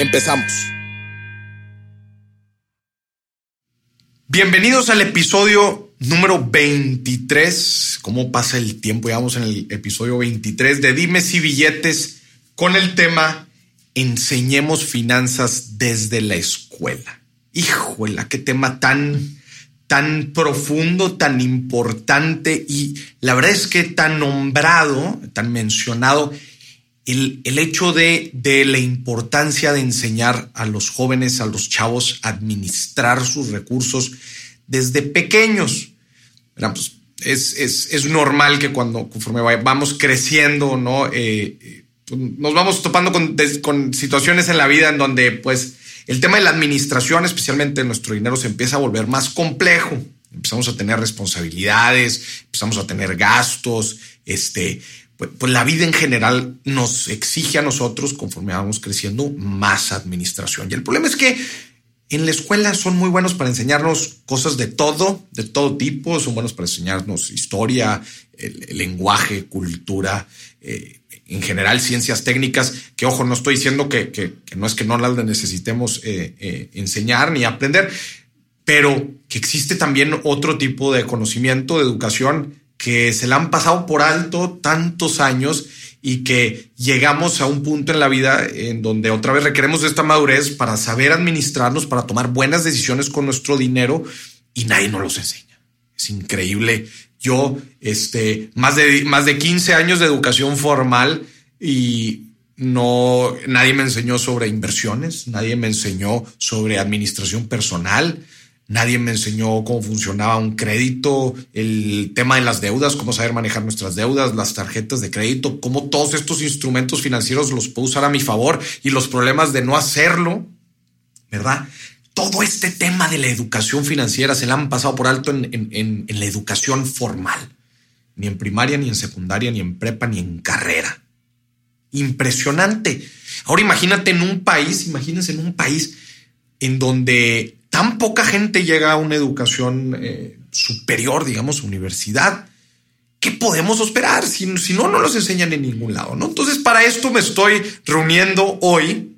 Empezamos. Bienvenidos al episodio número 23. ¿Cómo pasa el tiempo? Llevamos en el episodio 23 de Dimes y Billetes con el tema Enseñemos finanzas desde la escuela. Híjole, qué tema tan, tan profundo, tan importante y la verdad es que tan nombrado, tan mencionado el, el hecho de, de, la importancia de enseñar a los jóvenes, a los chavos, a administrar sus recursos desde pequeños. Pues, es, es, es, normal que cuando conforme vamos creciendo, ¿no? Eh, pues, nos vamos topando con, con, situaciones en la vida en donde, pues, el tema de la administración, especialmente nuestro dinero, se empieza a volver más complejo. Empezamos a tener responsabilidades, empezamos a tener gastos, este, pues, pues, la vida en general nos exige a nosotros, conforme vamos creciendo, más administración. Y el problema es que en la escuela son muy buenos para enseñarnos cosas de todo, de todo tipo, son buenos para enseñarnos historia, lenguaje, cultura, eh, en general ciencias técnicas, que ojo, no estoy diciendo que, que, no es que no las necesitemos eh, eh, enseñar ni aprender, pero que existe también otro tipo de conocimiento, de educación que se la han pasado por alto tantos años y que llegamos a un punto en la vida en donde otra vez requeremos esta madurez para saber administrarnos, para tomar buenas decisiones con nuestro dinero y nadie nos los enseña. Es increíble. Yo, este, más de, más de 15 años de educación formal y no, nadie me enseñó sobre inversiones, nadie me enseñó sobre administración personal, Nadie me enseñó cómo funcionaba un crédito, el tema de las deudas, cómo saber manejar nuestras deudas, las tarjetas de crédito, cómo todos estos instrumentos financieros los puedo usar a mi favor y los problemas de no hacerlo, ¿verdad? Todo este tema de la educación financiera se la han pasado por alto en, en la educación formal, ni en primaria, ni en secundaria, ni en prepa, ni en carrera. Impresionante. Ahora imagínate en un país, imagínense en un país en donde tan poca gente llega a una educación eh, superior, digamos, universidad. ¿Qué podemos esperar si, no, no los enseñan en ningún lado? ¿no? Entonces, para esto me estoy reuniendo hoy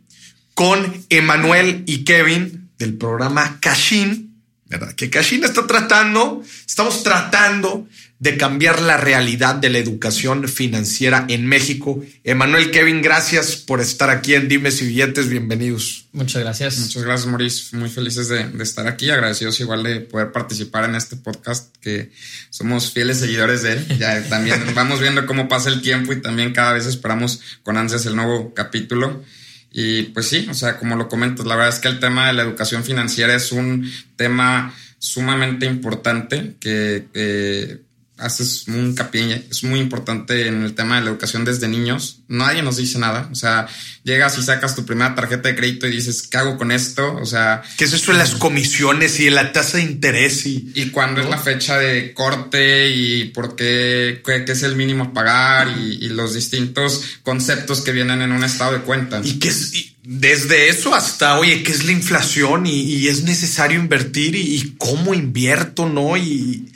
con Emanuel y Kevin del programa Cashin, ¿verdad? Que Cashin está tratando, estamos tratando de cambiar la realidad de la educación financiera en México. Emanuel, Kevin, gracias por estar aquí en Dimes y Billetes. Bienvenidos. Muchas gracias. Muchas gracias, Maurice. Muy felices de, estar aquí. Agradecidos igual de poder participar en este podcast, que somos fieles seguidores de él. Ya también vamos viendo cómo pasa el tiempo y también cada vez esperamos con ansias el nuevo capítulo. Y pues sí, o sea, como lo comentas, la verdad es que el tema de la educación financiera es un tema sumamente importante que eh, haces un hincapié, es muy importante en el tema de la educación desde niños. Nadie nos dice nada. O sea, llegas y sacas tu primera tarjeta de crédito y dices, ¿qué hago con esto? O sea, ¿qué es eso de las comisiones y de la tasa de interés? Y, y cuándo es la fecha de corte y por qué, qué, es el mínimo a pagar y, los distintos conceptos que vienen en un estado de cuenta. Y que es, desde eso hasta, oye, ¿qué es la inflación? Y, es necesario invertir y, y cómo invierto, ¿no? Y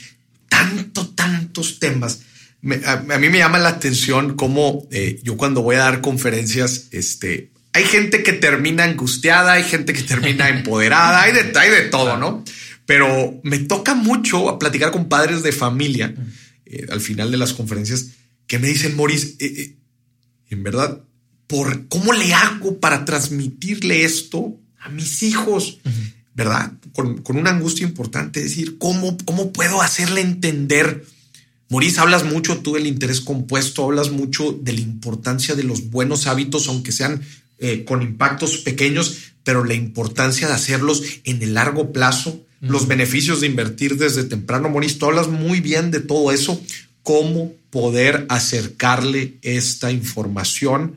tanto, tantos temas. a, mí me llama la atención cómo eh, yo cuando voy a dar conferencias, este, hay gente que termina angustiada, hay gente que termina empoderada, hay de, de todo, ¿no? Pero me toca mucho platicar con padres de familia eh, al final de las conferencias que me dicen, Moris, eh, en verdad, por cómo le hago para transmitirle esto a mis hijos. ¿Verdad? Con, una angustia importante, decir, ¿cómo, ¿cómo puedo hacerle entender? Maurice, hablas mucho tú del interés compuesto, hablas mucho de la importancia de los buenos hábitos, aunque sean eh, con impactos pequeños, pero la importancia de hacerlos en el largo plazo, los beneficios de invertir desde temprano. Maurice, tú hablas muy bien de todo eso, cómo poder acercarle esta información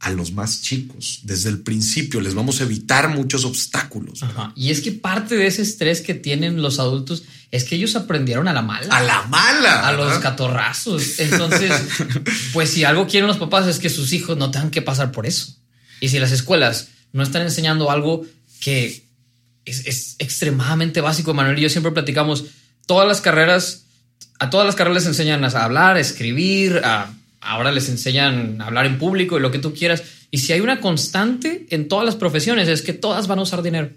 a los más chicos. Desde el principio les vamos a evitar muchos obstáculos. Y es que parte de ese estrés que tienen los adultos es que ellos aprendieron a la mala. A la mala. A los catorrazos. Entonces, pues si algo quieren los papás es que sus hijos no tengan que pasar por eso. Y si las escuelas no están enseñando algo que es, extremadamente básico, Manuel y yo siempre platicamos, todas las carreras, a todas las carreras les enseñan a hablar, a escribir, a ahora les enseñan a hablar en público y lo que tú quieras. Y si hay una constante en todas las profesiones es que todas van a usar dinero.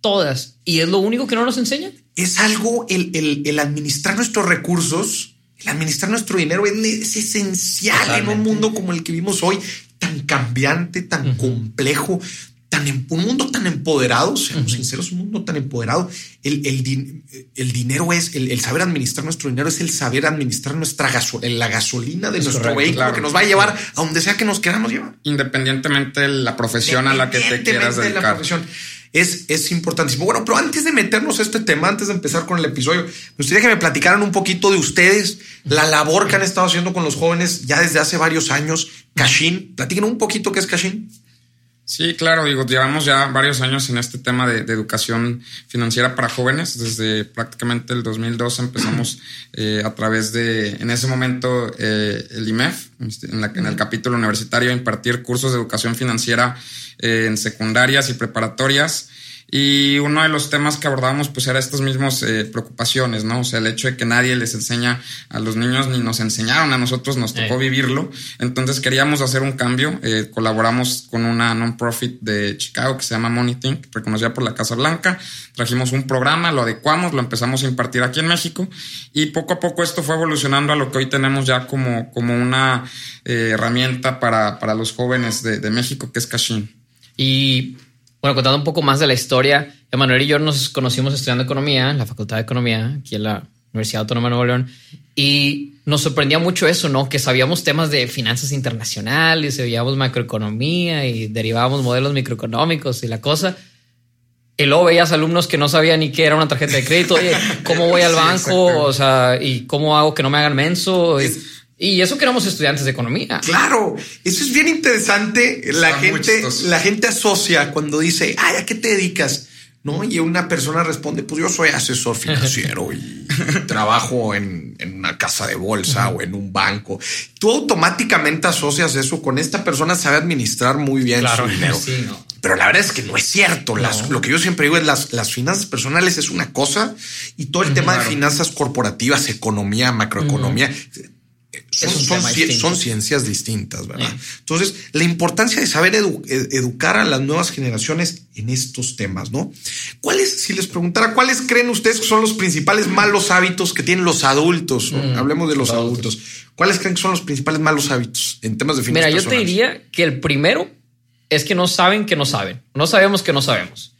Todas. Y es lo único que no nos enseñan. Es algo, el, administrar nuestros recursos, el administrar nuestro dinero es, esencial en un mundo como el que vivimos hoy, tan cambiante, tan complejo, tan un mundo tan empoderado, seamos sinceros, un mundo tan empoderado. El, el, dinero es el, saber administrar nuestro dinero, es el saber administrar nuestra gasolina, la gasolina de nuestro vehículo que nos va a llevar a donde sea que nos queramos llevar. Independientemente de la profesión a la que te quieras dedicar. la profesión. Es, es importantísimo. Bueno, pero antes de meternos a este tema, antes de empezar con el episodio, me gustaría que me platicaran un poquito de ustedes, la labor que han estado haciendo con los jóvenes ya desde hace varios años. Cashin, platiquen un poquito qué es Cashin. Sí, claro, digo, llevamos ya varios años en este tema de, educación financiera para jóvenes. Desde prácticamente el 2002 empezamos eh, a través de, en ese momento, eh, el IMEF, este, en, la, en el capítulo universitario, impartir cursos de educación financiera eh, en secundarias y preparatorias. Y uno de los temas que abordábamos pues era estas mismas eh, preocupaciones, ¿no? O sea, el hecho de que nadie les enseña a los niños ni nos enseñaron a nosotros, nos tocó eh. vivirlo. Entonces queríamos hacer un cambio. Eh, colaboramos con una non-profit de Chicago que se llama Money Think, reconocida por la Casa Blanca. Trajimos un programa, lo adecuamos, lo empezamos a impartir aquí en México y poco a poco esto fue evolucionando a lo que hoy tenemos ya como, como una herramienta para, para los jóvenes de, de México, que es Cashin. Y bueno, contando un poco más de la historia, Emanuel y yo nos conocimos estudiando economía en la Facultad de Economía, aquí en la Universidad Autónoma de Nuevo León, y nos sorprendía mucho eso, ¿no? Que sabíamos temas de finanzas internacionales, sabíamos macroeconomía y derivábamos modelos microeconómicos y la cosa. Y luego veías alumnos que no sabían ni qué era una tarjeta de crédito, oye, ¿cómo voy al banco? o sea, ¿y cómo hago que no me hagan menso? Y eso que éramos estudiantes de economía. Claro, eso es bien interesante. La gente, la gente asocia cuando dice, ay, ¿a qué te dedicas? ¿No? Y una persona responde, pues yo soy asesor financiero y trabajo en, una casa de bolsa o en un banco. Tú automáticamente asocias eso con esta persona sabe administrar muy bien su dinero. Pero la verdad es que no es cierto. lo que yo siempre digo es las, las finanzas personales es una cosa y todo el tema de finanzas corporativas, economía, macroeconomía son, ciencias distintas, ¿verdad? Entonces, la importancia de saber educar a las nuevas generaciones en estos temas, ¿no? ¿Cuáles, si les preguntara, cuáles creen ustedes que son los principales malos hábitos que tienen los adultos? Mm, Hablemos de los adultos. ¿Cuáles creen que son los principales malos hábitos en temas de finanzas? Mira, yo te diría que el primero es que no saben que no saben. No sabemos que no sabemos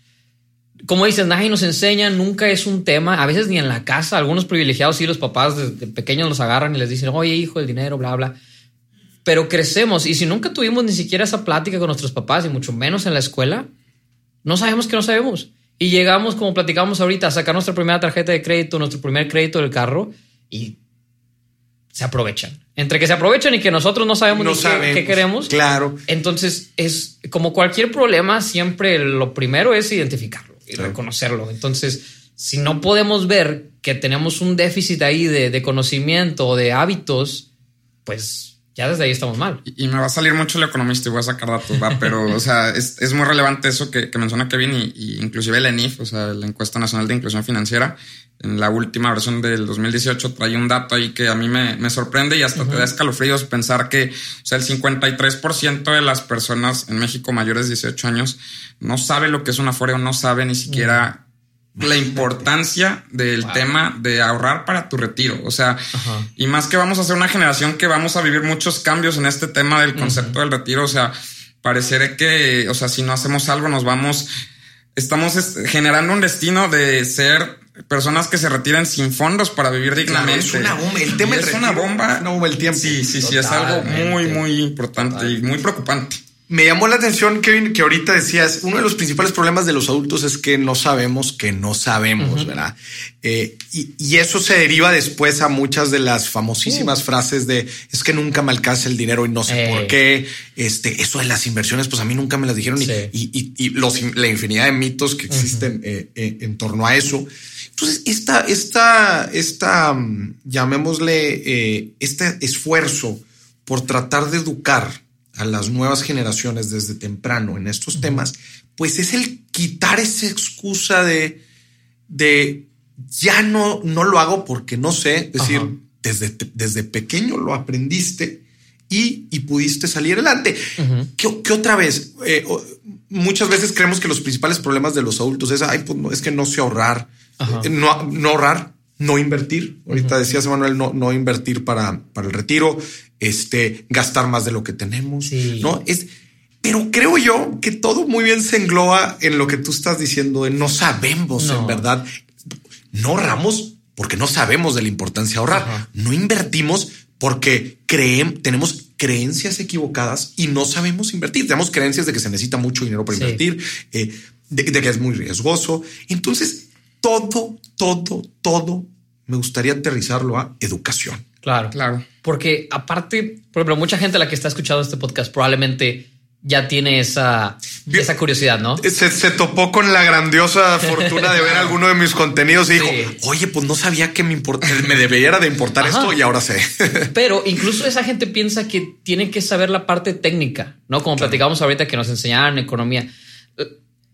como dices, nadie nos enseña, nunca es un tema, a veces ni en la casa, algunos privilegiados sí, los papás desde pequeños los agarran y les dicen, oye hijo, el dinero, bla, bla. Pero crecemos y si nunca tuvimos ni siquiera esa plática con nuestros papás y mucho menos en la escuela, no sabemos que no sabemos. Y llegamos, como platicamos ahorita, a sacar nuestra primera tarjeta de crédito, nuestro primer crédito del carro y se aprovechan. Entre que se aprovechan y que nosotros no sabemos ni qué, queremos. Claro. Entonces es como cualquier problema, siempre lo primero es identificarlo y reconocerlo. Entonces, si no podemos ver que tenemos un déficit ahí de, de conocimiento o de hábitos, pues ya desde ahí estamos mal. Y, me va a salir mucho el economista y voy a sacar datos, ¿va? pero o sea, es, es, muy relevante eso que, que menciona Kevin y, y, inclusive el ENIF, o sea, la encuesta nacional de inclusión financiera, en la última versión del 2018 trae un dato ahí que a mí me, me sorprende y hasta te da escalofríos pensar que o sea, el 53% de las personas en México mayores de 18 años no sabe lo que es un afore o no sabe ni siquiera la importancia del tema de ahorrar para tu retiro. O sea, y más que vamos a ser una generación que vamos a vivir muchos cambios en este tema del concepto del retiro. O sea, pareceré que, o sea, si no hacemos algo nos vamos, estamos generando un destino de ser personas que se retiren sin fondos para vivir dignamente. es una bomba. El tema es una bomba. No, el tiempo. Sí, sí, sí, es algo muy, muy importante y muy preocupante. Me llamó la atención, Kevin, que ahorita decías, uno de los principales problemas de los adultos es que no sabemos que no sabemos, ¿verdad? Eh, y, eso se deriva después a muchas de las famosísimas uh. frases de es que nunca me alcanza el dinero y no sé por qué. Este, eso de las inversiones, pues a mí nunca me las dijeron y, los, la infinidad de mitos que existen eh, eh, en torno a eso. Entonces, esta, esta, esta, mm, llamémosle, este esfuerzo por tratar de educar a las nuevas generaciones desde temprano en estos temas, pues es el quitar esa excusa de, de ya no, no lo hago porque no sé, es decir, desde, desde pequeño lo aprendiste y, y pudiste salir adelante. ¿Qué, otra vez? Eh, muchas veces creemos que los principales problemas de los adultos es, ay, pues no, es que no sé ahorrar, eh, no, no ahorrar, no invertir. Ahorita decías, Manuel, no, no invertir para, para el retiro, este, gastar más de lo que tenemos, ¿no? Es, pero creo yo que todo muy bien se engloba en lo que tú estás diciendo, de no sabemos en verdad, no ahorramos porque no sabemos de la importancia de ahorrar, no invertimos porque creen, tenemos creencias equivocadas y no sabemos invertir. Tenemos creencias de que se necesita mucho dinero para invertir, eh, de, que es muy riesgoso. Entonces, todo, todo, todo me gustaría aterrizarlo a educación. Claro, claro. Porque aparte, por ejemplo, mucha gente a la que está escuchando este podcast probablemente ya tiene esa, esa curiosidad, ¿no? Se, topó con la grandiosa fortuna de ver alguno de mis contenidos y dijo, oye, pues no sabía que me, me debería de importar esto y ahora sé. Pero incluso esa gente piensa que tiene que saber la parte técnica, ¿no? Como platicamos ahorita que nos enseñaban economía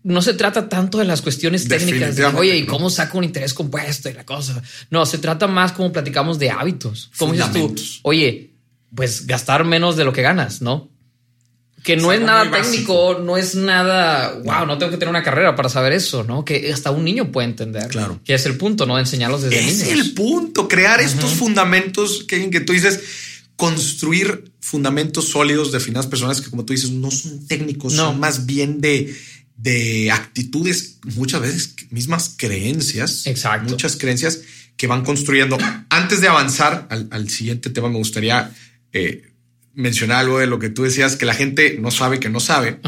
no se trata tanto de las cuestiones técnicas. De, Oye, ¿y cómo saco un interés compuesto y la cosa? No, se trata más como platicamos de hábitos. Como dices tú, oye, pues gastar menos de lo que ganas, ¿no? Que no es, nada técnico, no es nada, wow, no tengo que tener una carrera para saber eso, ¿no? Que hasta un niño puede entender. Claro. Que es el punto, ¿no? Enseñarlos desde niños. Es el punto, crear estos fundamentos que, que tú dices, construir fundamentos sólidos de finanzas personales que, como tú dices, no son técnicos, son más bien de de actitudes, muchas veces mismas creencias. Exacto. Muchas creencias que van construyendo. Antes de avanzar al, siguiente tema, me gustaría eh, mencionar algo de lo que tú decías, que la gente no sabe que no sabe.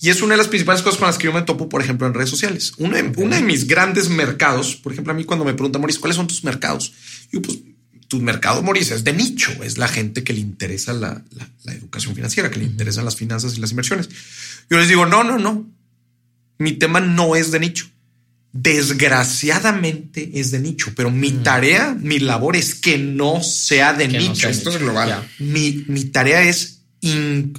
Y es una de las principales cosas con las que yo me topo, por ejemplo, en redes sociales. Uno, de mis grandes mercados, por ejemplo, a mí cuando me preguntan, Maurice, ¿cuáles son tus mercados? Yo, pues, tu mercado, Maurice, es de nicho, es la gente que le interesa la, la educación financiera, que le interesan las finanzas y las inversiones. Yo les digo, no, no, no, mi tema no es de nicho. Desgraciadamente es de nicho, pero mi mm. tarea, mi labor es que no sea de nicho. Esto es global. Mi, mi, tarea es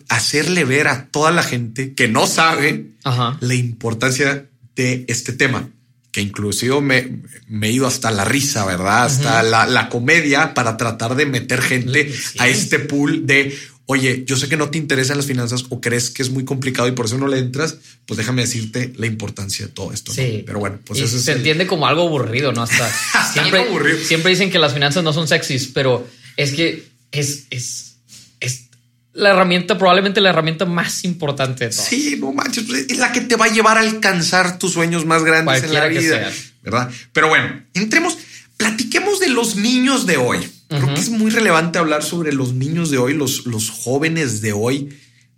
hacerle ver a toda la gente que no sabe la importancia de este tema que inclusive me, me, he ido hasta la risa, ¿verdad? Hasta la, la, comedia para tratar de meter gente a este pool de, oye, yo sé que no te interesan las finanzas o crees que es muy complicado y por eso no le entras, pues déjame decirte la importancia de todo esto. Sí. Pero bueno, pues eso se entiende como algo aburrido, ¿no? Hasta siempre, siempre dicen que las finanzas no son sexys, pero es que es, es, es la herramienta, probablemente la herramienta más importante de todo. Sí, no manches, pues, es la que te va a llevar a alcanzar tus sueños más grandes en la vida, ¿verdad? Pero bueno, entremos, platiquemos de los niños de hoy. Creo que es muy relevante hablar sobre los niños de hoy, los, los jóvenes de hoy.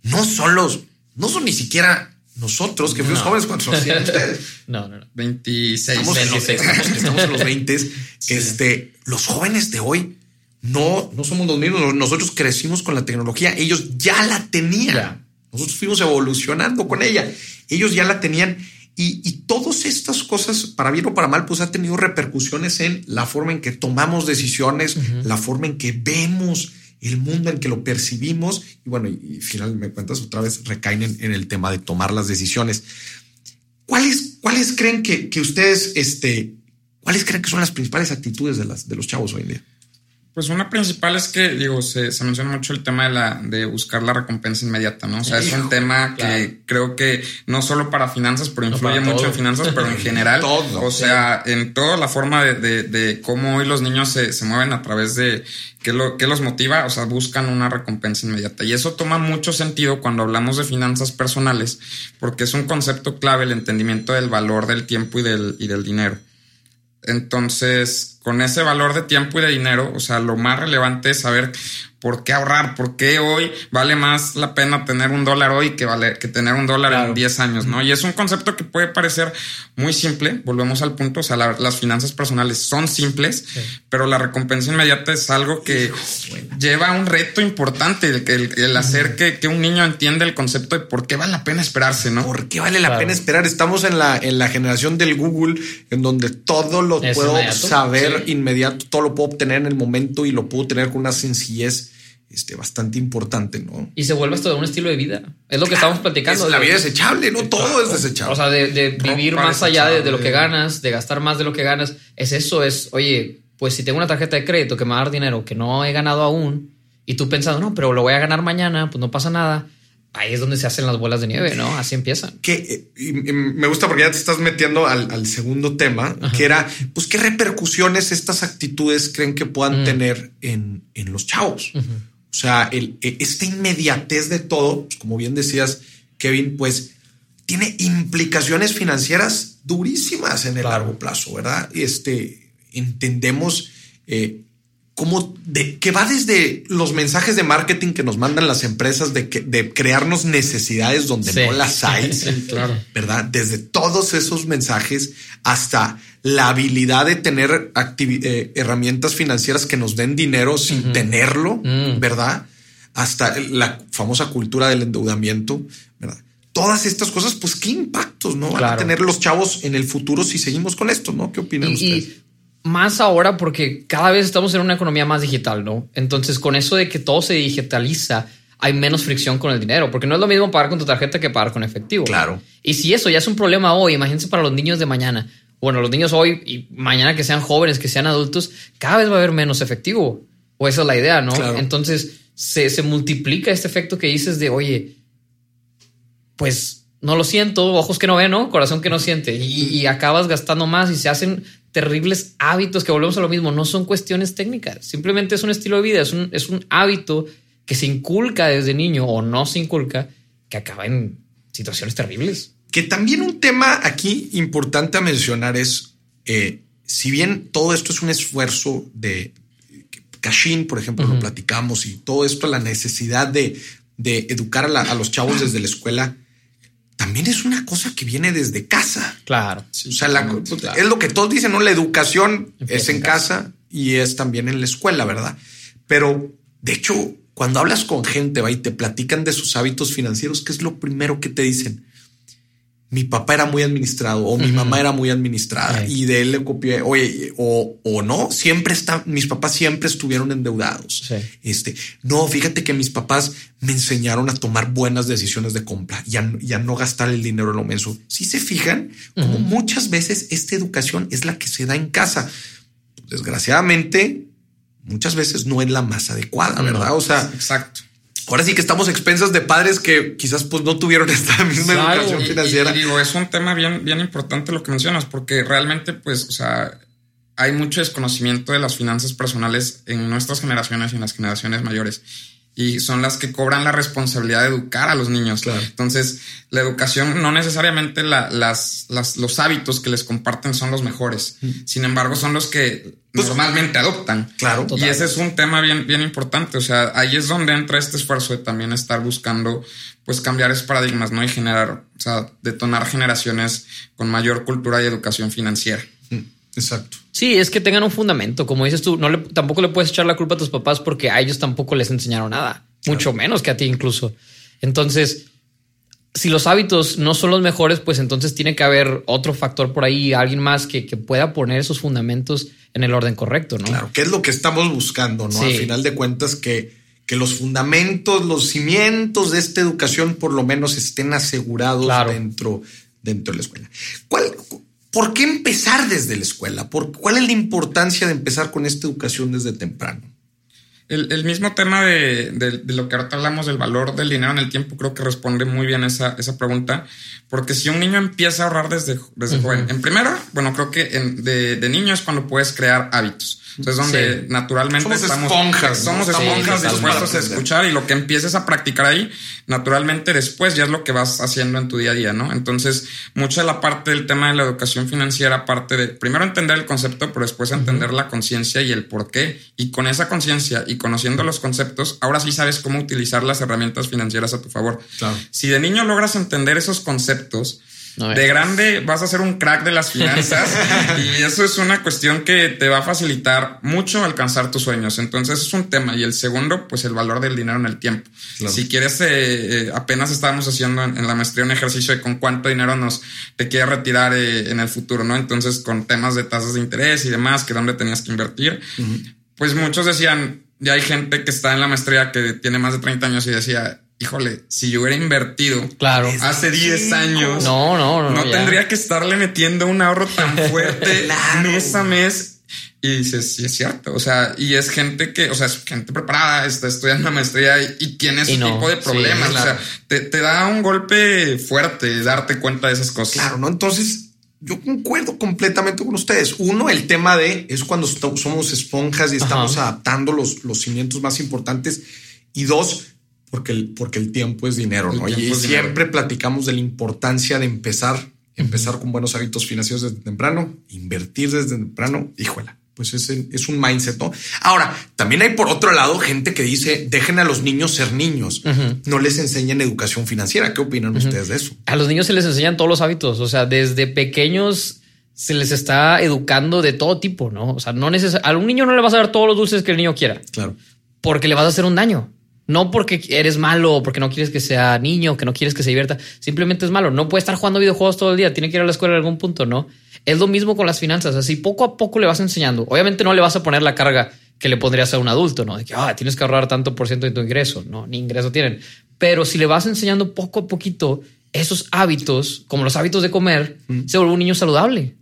No son los, no son ni siquiera nosotros que fuimos jóvenes cuando son ustedes. No, no, no. 26. Estamos, En, los, estamos, en los 20. Este, los jóvenes de hoy no, no somos los mismos. Nosotros crecimos con la tecnología. Ellos ya la tenían. Nosotros fuimos evolucionando con ella. Ellos ya la tenían y, todas estas cosas, para bien o para mal, pues ha tenido repercusiones en la forma en que tomamos decisiones, la forma en que vemos el mundo, en que lo percibimos. Y bueno, y, finalmente me cuentas otra vez recaen en, el tema de tomar las decisiones. ¿Cuáles, cuáles creen que, que ustedes, este, cuáles creen que son las principales actitudes de, las, de los chavos hoy en día? Pues una principal es que, digo, se, menciona mucho el tema de, la, de buscar la recompensa inmediata, ¿no? O sea, es un tema que creo que no solo para finanzas, pero influye mucho en finanzas, pero en general. O sea, en toda la forma de, de, cómo hoy los niños se, se, mueven a través de qué, lo, qué los motiva, o sea, buscan una recompensa inmediata. Y eso toma mucho sentido cuando hablamos de finanzas personales, porque es un concepto clave el entendimiento del valor del tiempo y del, y del dinero. Entonces, con ese valor de tiempo y de dinero, o sea, lo más relevante es saber ¿Por qué ahorrar? ¿Por qué hoy vale más la pena tener un dólar hoy que, vale, que tener un dólar en 10 años? ¿no? Y es un concepto que puede parecer muy simple. Volvemos al punto. O sea, las finanzas personales son simples, pero la recompensa inmediata es algo que lleva un reto importante. El, el, hacer que, que, un niño entienda el concepto de por qué vale la pena esperarse, ¿no? ¿Por qué vale la pena esperar? Estamos en la, en la generación del Google, en donde todo lo puedo saber inmediato, todo lo puedo obtener en el momento y lo puedo tener con una sencillez este, bastante importante, ¿no? Y se vuelve esto de un estilo de vida. Es lo que estamos platicando. Es la vida desechable, ¿no? Todo es desechable. O sea, de, vivir más allá de, lo que ganas, de gastar más de lo que ganas. Es eso, es, oye, pues si tengo una tarjeta de crédito que me va a dar dinero que no he ganado aún, y tú pensando, no, pero lo voy a ganar mañana, pues no pasa nada. Ahí es donde se hacen las bolas de nieve, ¿no? Así empiezan. Que me gusta porque ya te estás metiendo al, segundo tema, que era, pues, qué repercusiones estas actitudes creen que puedan mm. tener en, los chavos. O sea, el, e, esta inmediatez de todo, pues, como bien decías, Kevin, pues tiene implicaciones financieras durísimas en el largo plazo, ¿verdad? Este, entendemos eh, cómo de, que va desde los mensajes de marketing que nos mandan las empresas de, que, de crearnos necesidades donde no las hay, claro. ¿verdad? Desde todos esos mensajes hasta la habilidad de tener eh, herramientas financieras que nos den dinero sin tenerlo, mm. ¿verdad? Hasta la famosa cultura del endeudamiento, ¿verdad? Todas estas cosas, pues qué impactos, ¿no? Van a tener los chavos en el futuro si seguimos con esto, ¿no? ¿Qué opinan ustedes? Y más ahora porque cada vez estamos en una economía más digital, ¿no? Entonces, con eso de que todo se digitaliza, hay menos fricción con el dinero, porque no es lo mismo pagar con tu tarjeta que pagar con efectivo. Claro. Y si eso ya es un problema hoy, imagínense para los niños de mañana bueno, los niños hoy y mañana que sean jóvenes, que sean adultos, cada vez va a haber menos efectivo. O esa es la idea, ¿no? Entonces se, multiplica este efecto que dices de, oye, pues no lo siento, ojos que no ven, ¿no? Corazón que no siente. Y, acabas gastando más y se hacen terribles hábitos que volvemos a lo mismo. No son cuestiones técnicas, simplemente es un estilo de vida, es un, es un hábito que se inculca desde niño o no se inculca que acaba en situaciones terribles. Que también un tema aquí importante a mencionar es, eh, si bien todo esto es un esfuerzo de Cashin, por ejemplo, lo platicamos y todo esto, la necesidad de, educar a, los chavos desde la escuela, también es una cosa que viene desde casa. Claro. o sea, es lo que todos dicen, ¿no? La educación es en casa. y es también en la escuela, ¿verdad? Pero de hecho, cuando hablas con gente ¿va? y te platican de sus hábitos financieros, ¿qué es lo primero que te dicen? Mi papá era muy administrado o mi mamá era muy administrada y de él le copié, oye, o, o no, siempre está, mis papás siempre estuvieron endeudados. Este, no, fíjate que mis papás me enseñaron a tomar buenas decisiones de compra y a, no gastar el dinero en lo menso. Si se fijan, como muchas veces esta educación es la que se da en casa. Desgraciadamente, muchas veces no es la más adecuada, ¿verdad? O sea, exacto ahora sí que estamos expensas de padres que quizás pues no tuvieron esta misma educación financiera. digo, es un tema bien, bien importante lo que mencionas, porque realmente, pues, o sea, hay mucho desconocimiento de las finanzas personales en nuestras generaciones y en las generaciones mayores y son las que cobran la responsabilidad de educar a los niños. Entonces, la educación no necesariamente las, los hábitos que les comparten son los mejores. Sin embargo, son los que pues, normalmente adoptan. Claro. Y ese es un tema bien, bien importante. O sea, ahí es donde entra este esfuerzo de también estar buscando, pues, cambiar esos paradigmas, ¿no? Y generar, o sea, detonar generaciones con mayor cultura y educación financiera. Exacto. Sí, es que tengan un fundamento. Como dices tú, no le, tampoco le puedes echar la culpa a tus papás porque a ellos tampoco les enseñaron nada, mucho menos que a ti incluso. Entonces, si los hábitos no son los mejores, pues entonces tiene que haber otro factor por ahí, alguien más que, pueda poner esos fundamentos en el orden correcto, ¿no? Claro, que es lo que estamos buscando, ¿no? Al final de cuentas, que, que los fundamentos, los cimientos de esta educación por lo menos estén asegurados dentro, dentro de la escuela. ¿Cuál, ¿Por qué empezar desde la escuela? ¿Por, ¿Cuál es la importancia de empezar con esta educación desde temprano? El, mismo tema de, de, lo que ahorita hablamos del valor del dinero en el tiempo, creo que responde muy bien esa, esa pregunta, porque si un niño empieza a ahorrar desde, desde joven, en primero, bueno, creo que de, de niño es cuando puedes crear hábitos. Entonces, donde naturalmente somos estamos, esponjas, somos esponjas dispuestos a escuchar y lo que empieces a practicar ahí, naturalmente después ya es lo que vas haciendo en tu día a día, ¿no? Entonces, mucha de la parte del tema de la educación financiera, parte de primero entender el concepto, pero después entender la conciencia y el por qué. Y con esa conciencia y conociendo los conceptos, ahora sí sabes cómo utilizar las herramientas financieras a tu favor. Si de niño logras entender esos conceptos, de grande vas a ser un crack de las finanzas y eso es una cuestión que te va a facilitar mucho alcanzar tus sueños. Entonces es un tema. Y el segundo, pues el valor del dinero en el tiempo. Si quieres, eh, eh, apenas estábamos haciendo en, la maestría un ejercicio de con cuánto dinero nos te quieres retirar eh, en el futuro, ¿no? Entonces con temas de tasas de interés y demás, que dónde tenías que invertir, pues muchos decían, ya hay gente que está en la maestría que tiene más de 30 años y decía, híjole, si yo hubiera invertido claro. hace 10 años, no, no, no, no tendría que estarle metiendo un ahorro tan fuerte mes a mes. Y dices, sí es cierto. O sea, y es gente que, o sea, es gente preparada, está estudiando la maestría y, tiene ese tipo de problemas. O sea, te, te, da un golpe fuerte darte cuenta de esas cosas. Claro, ¿no? Entonces, yo concuerdo completamente con ustedes. Uno, el tema de es cuando somos esponjas y estamos adaptando los, los cimientos más importantes. Y dos, porque el, porque el tiempo es dinero, ¿no? Y siempre platicamos de la importancia de empezar, empezar con buenos hábitos financieros desde temprano, invertir desde temprano, híjole, pues es, es un mindset, ¿no? Ahora, también hay por otro lado gente que dice, dejen a los niños ser niños, no les enseñan educación financiera. ¿Qué opinan ustedes de eso? A los niños se les enseñan todos los hábitos, o sea, desde pequeños se les está educando de todo tipo, ¿no? O sea, no necesariamente a un niño no le vas a dar todos los dulces que el niño quiera. Claro. Porque le vas a hacer un daño. No porque eres malo porque no quieres que sea niño, que no quieres que se divierta. Simplemente es malo. No puede estar jugando videojuegos todo el día. Tiene que ir a la escuela en algún punto, ¿no? Es lo mismo con las finanzas. Así poco a poco le vas enseñando. Obviamente no le vas a poner la carga que le pondrías a un adulto, ¿no? De que ah, tienes que ahorrar tanto por ciento de tu ingreso. No, ni ingreso tienen. Pero si le vas enseñando poco a poquito esos hábitos, como los hábitos de comer, mm. se vuelve un niño saludable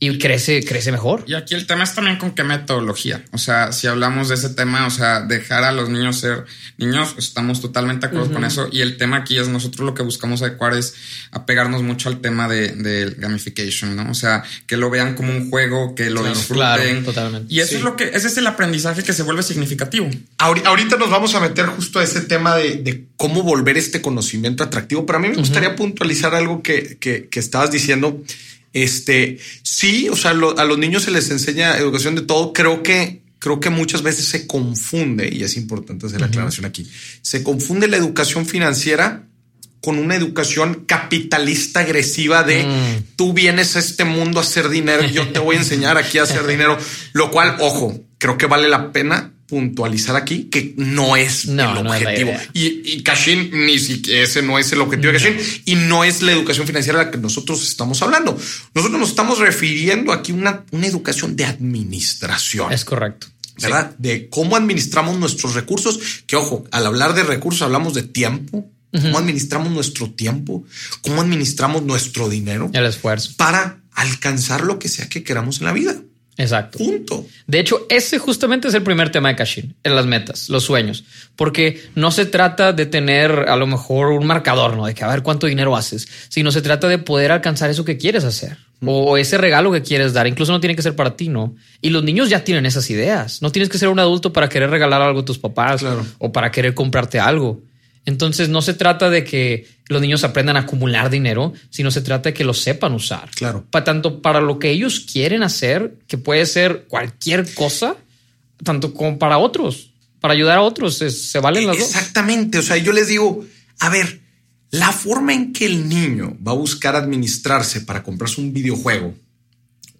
y crece, crece mejor. Y aquí el tema es también con qué metodología. O sea, si hablamos de ese tema, o sea, dejar a los niños ser niños, estamos totalmente de acuerdo con eso. Y el tema aquí es nosotros lo que buscamos adecuar es apegarnos mucho al tema de, gamification, ¿no? O sea, que lo vean como un juego, que lo disfruten. totalmente. Y eso es lo que, ese es el aprendizaje que se vuelve significativo. Ahorita nos vamos a meter justo a ese tema de, cómo volver este conocimiento atractivo, pero a mí me gustaría puntualizar algo que, que, que estabas diciendo este, sí, o sea, a los niños se les enseña educación de todo. Creo que, creo que muchas veces se confunde, y es importante hacer la aclaración aquí, se confunde la educación financiera con una educación capitalista agresiva de mm. tú vienes a este mundo a hacer dinero, yo te voy a enseñar aquí a hacer dinero, lo cual, ojo, creo que vale la pena puntualizar aquí que no es el objetivo. y, y Cashin, ni siquiera ese no es el objetivo de Cashin y no es la educación financiera a la que nosotros estamos hablando. Nosotros nos estamos refiriendo aquí a una, una educación de administración. Es correcto. ¿Verdad? De cómo administramos nuestros recursos. Que ojo, al hablar de recursos hablamos de tiempo, cómo administramos nuestro tiempo, cómo administramos nuestro dinero. El esfuerzo. Para alcanzar lo que sea que queramos en la vida. Exacto. Punto. De hecho, ese justamente es el primer tema de Cashin, en las metas, los sueños, porque no se trata de tener a lo mejor un marcador, ¿no? De que a ver cuánto dinero haces, sino se trata de poder alcanzar eso que quieres hacer o ese regalo que quieres dar. Incluso no tiene que ser para ti, ¿no? Y los niños ya tienen esas ideas. No tienes que ser un adulto para querer regalar algo a tus papás o para querer comprarte algo. Entonces no se trata de que los niños aprendan a acumular dinero, sino se trata de que lo sepan usar. Claro. Para tanto para lo que ellos quieren hacer, que puede ser cualquier cosa, tanto como para otros, para ayudar a otros, se, valen las dos. Exactamente. O sea, yo les digo, a ver, la forma en que el niño va a buscar administrarse para comprarse un videojuego,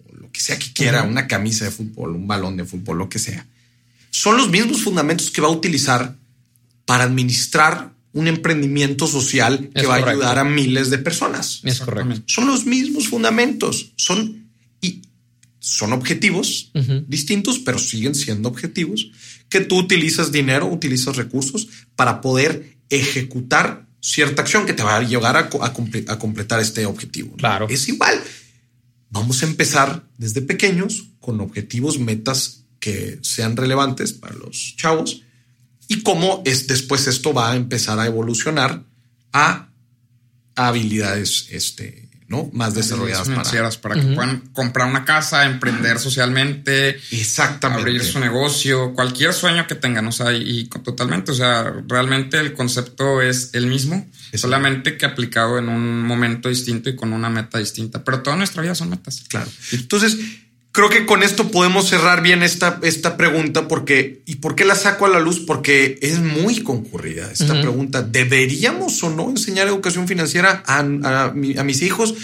o lo que sea que quiera, una camisa de fútbol, un balón de fútbol, lo que sea, son los mismos fundamentos que va a utilizar para administrar un emprendimiento social que va a ayudar a miles de personas. Es correcto. Son los mismos fundamentos, son y son objetivos distintos, pero siguen siendo objetivos que tú utilizas dinero, utilizas recursos para poder ejecutar cierta acción que te va a llegar a, a, completar este objetivo. Claro. Es igual. Vamos a empezar desde pequeños con objetivos, metas que sean relevantes para los chavos y cómo es, después esto va a empezar a evolucionar a, habilidades este, ¿no? más desarrolladas financieras para, que puedan comprar una casa, emprender socialmente, Exactamente. abrir su negocio, cualquier sueño que tengan, o sea, y, totalmente, o sea, realmente el concepto es el mismo, solamente que aplicado en un momento distinto y con una meta distinta, pero toda nuestra vida son metas. Claro. Entonces, creo que con esto podemos cerrar bien esta, esta pregunta porque, ¿y por qué la saco a la luz? Porque es muy concurrida esta pregunta. ¿Deberíamos o no enseñar educación financiera a, mis hijos?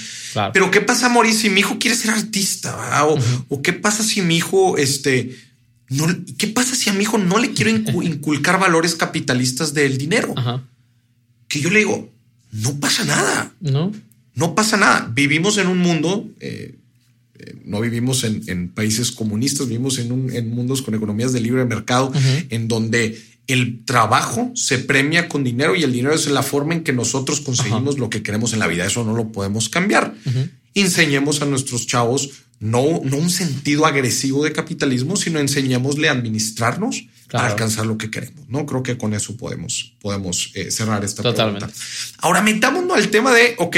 Pero ¿qué pasa, Mauricio, si mi hijo quiere ser artista? O, qué pasa si mi hijo, este, no, qué pasa si a mi hijo no le quiero inculcar valores capitalistas del dinero? Que yo le digo, no pasa nada. No. No pasa nada. Vivimos en un mundo, eh, no vivimos en, países comunistas, vivimos en, mundos con economías de libre mercado, en donde el trabajo se premia con dinero y el dinero es la forma en que nosotros conseguimos lo que queremos en la vida. Eso no lo podemos cambiar. Enseñemos a nuestros chavos no, no un sentido agresivo de capitalismo, sino enseñémosle a administrarnos para alcanzar lo que queremos. No creo que con eso podemos, podemos eh, cerrar esta Totalmente. pregunta. Ahora metámonos al tema de, ok,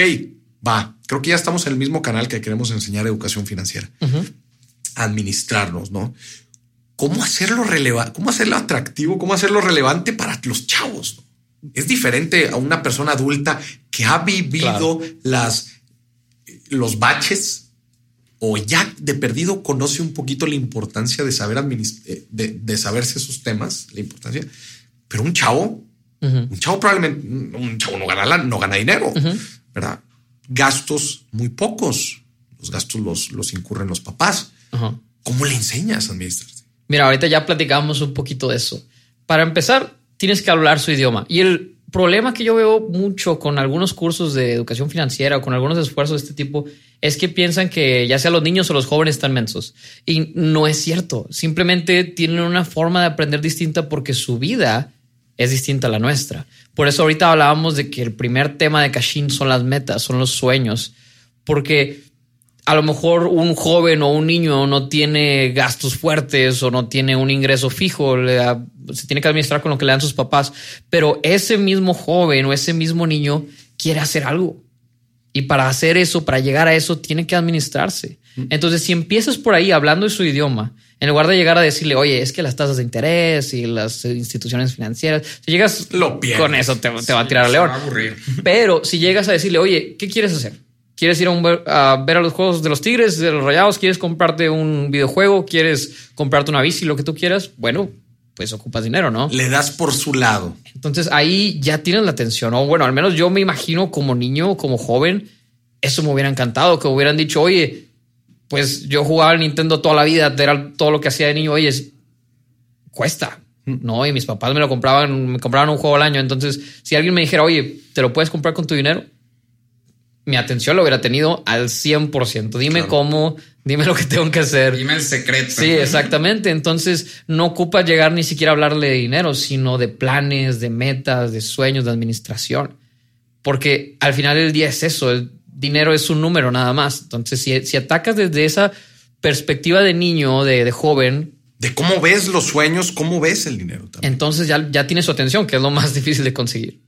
va, creo que ya estamos en el mismo canal que queremos enseñar educación financiera, administrarnos, ¿no? ¿Cómo hacerlo relevante? ¿Cómo hacerlo atractivo? ¿Cómo hacerlo relevante para los chavos? Es diferente a una persona adulta que ha vivido las, los baches o ya de perdido conoce un poquito la importancia de saber eh, de, saberse esos temas, la importancia. Pero un chavo, un chavo probablemente, un chavo no gana, no gana dinero, ¿verdad? Gastos muy pocos. Los gastos los, los incurren los papás. ¿Cómo le enseñas a administrarse? Mira, ahorita ya platicamos un poquito de eso. Para empezar, tienes que hablar su idioma. Y el problema que yo veo mucho con algunos cursos de educación financiera o con algunos esfuerzos de este tipo es que piensan que ya sea los niños o los jóvenes están mensos. Y no es cierto. Simplemente tienen una forma de aprender distinta porque su vida es distinta a la nuestra. Por eso ahorita hablábamos de que el primer tema de Cashin son las metas, son los sueños, porque a lo mejor un joven o un niño no tiene gastos fuertes o no tiene un ingreso fijo, se tiene que administrar con lo que le dan sus papás, pero ese mismo joven o ese mismo niño quiere hacer algo. Y para hacer eso, para llegar a eso, tiene que administrarse. Mm. Entonces, si empiezas por ahí hablando de su idioma, en lugar de llegar a decirle, oye, es que las tasas de interés y las instituciones financieras, si llegas Lo con eso, te, va a tirar a león. Pero si llegas a decirle, oye, ¿qué quieres hacer? ¿Quieres ir a, ver a los juegos de los Tigres, de los Rayados? ¿Quieres comprarte un videojuego? ¿Quieres comprarte una bici, lo que tú quieras? Bueno, pues ocupas dinero, ¿no? Le das por su lado. Entonces ahí ya tienes la atención. O bueno, al menos yo me imagino como niño, como joven, eso me hubiera encantado, que hubieran dicho, oye, pues yo jugaba al Nintendo toda la vida, era todo lo que hacía de niño, oye, cuesta, ¿no? Y mis papás me lo compraban, me compraban un juego al año. Entonces, si alguien me dijera, oye, ¿te lo puedes comprar con tu dinero? Mi atención lo hubiera tenido al 100%. Dime cómo, dime lo que tengo que hacer. Dime el secreto. Sí, exactamente. Entonces, no ocupa llegar ni siquiera a hablarle de dinero, sino de planes, de metas, de sueños, de administración. Porque al final del día es eso, dinero es un número nada más. Entonces, si, atacas desde esa perspectiva de niño, de, joven, de cómo ves los sueños, cómo ves el dinero también. Entonces ya, ya tienes su atención, que es lo más difícil de conseguir.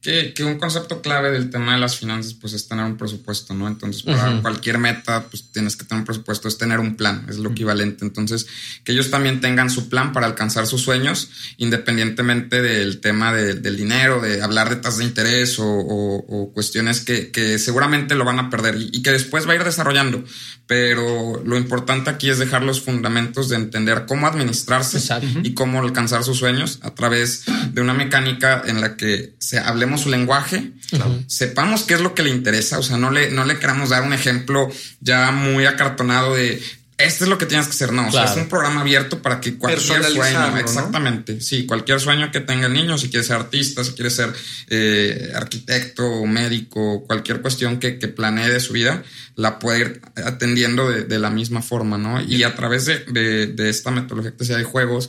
Que, un concepto clave del tema de las finanzas, pues es tener un presupuesto, ¿no? Entonces, para cualquier meta, pues tienes que tener un presupuesto, es tener un plan, es lo equivalente. Entonces, que ellos también tengan su plan para alcanzar sus sueños, independientemente del tema del dinero, de hablar de tasas de interés o, cuestiones que, seguramente lo van a perder y, que después va a ir desarrollando. Pero lo importante aquí es dejar los fundamentos de entender cómo administrarse y cómo alcanzar sus sueños a través de una mecánica en la que se hable su lenguaje, sepamos qué es lo que le interesa, o sea, no le, no le queramos dar un ejemplo ya muy acartonado de esto es lo que tienes que hacer, no, o sea, es un programa abierto para que cualquier sueño, exactamente, sí, cualquier sueño que tenga el niño, si quiere ser artista, si quiere ser eh, arquitecto, médico, cualquier cuestión que, planee de su vida, la puede ir atendiendo de, la misma forma, ¿no? Y a través de, de esta metodología que sea de juegos,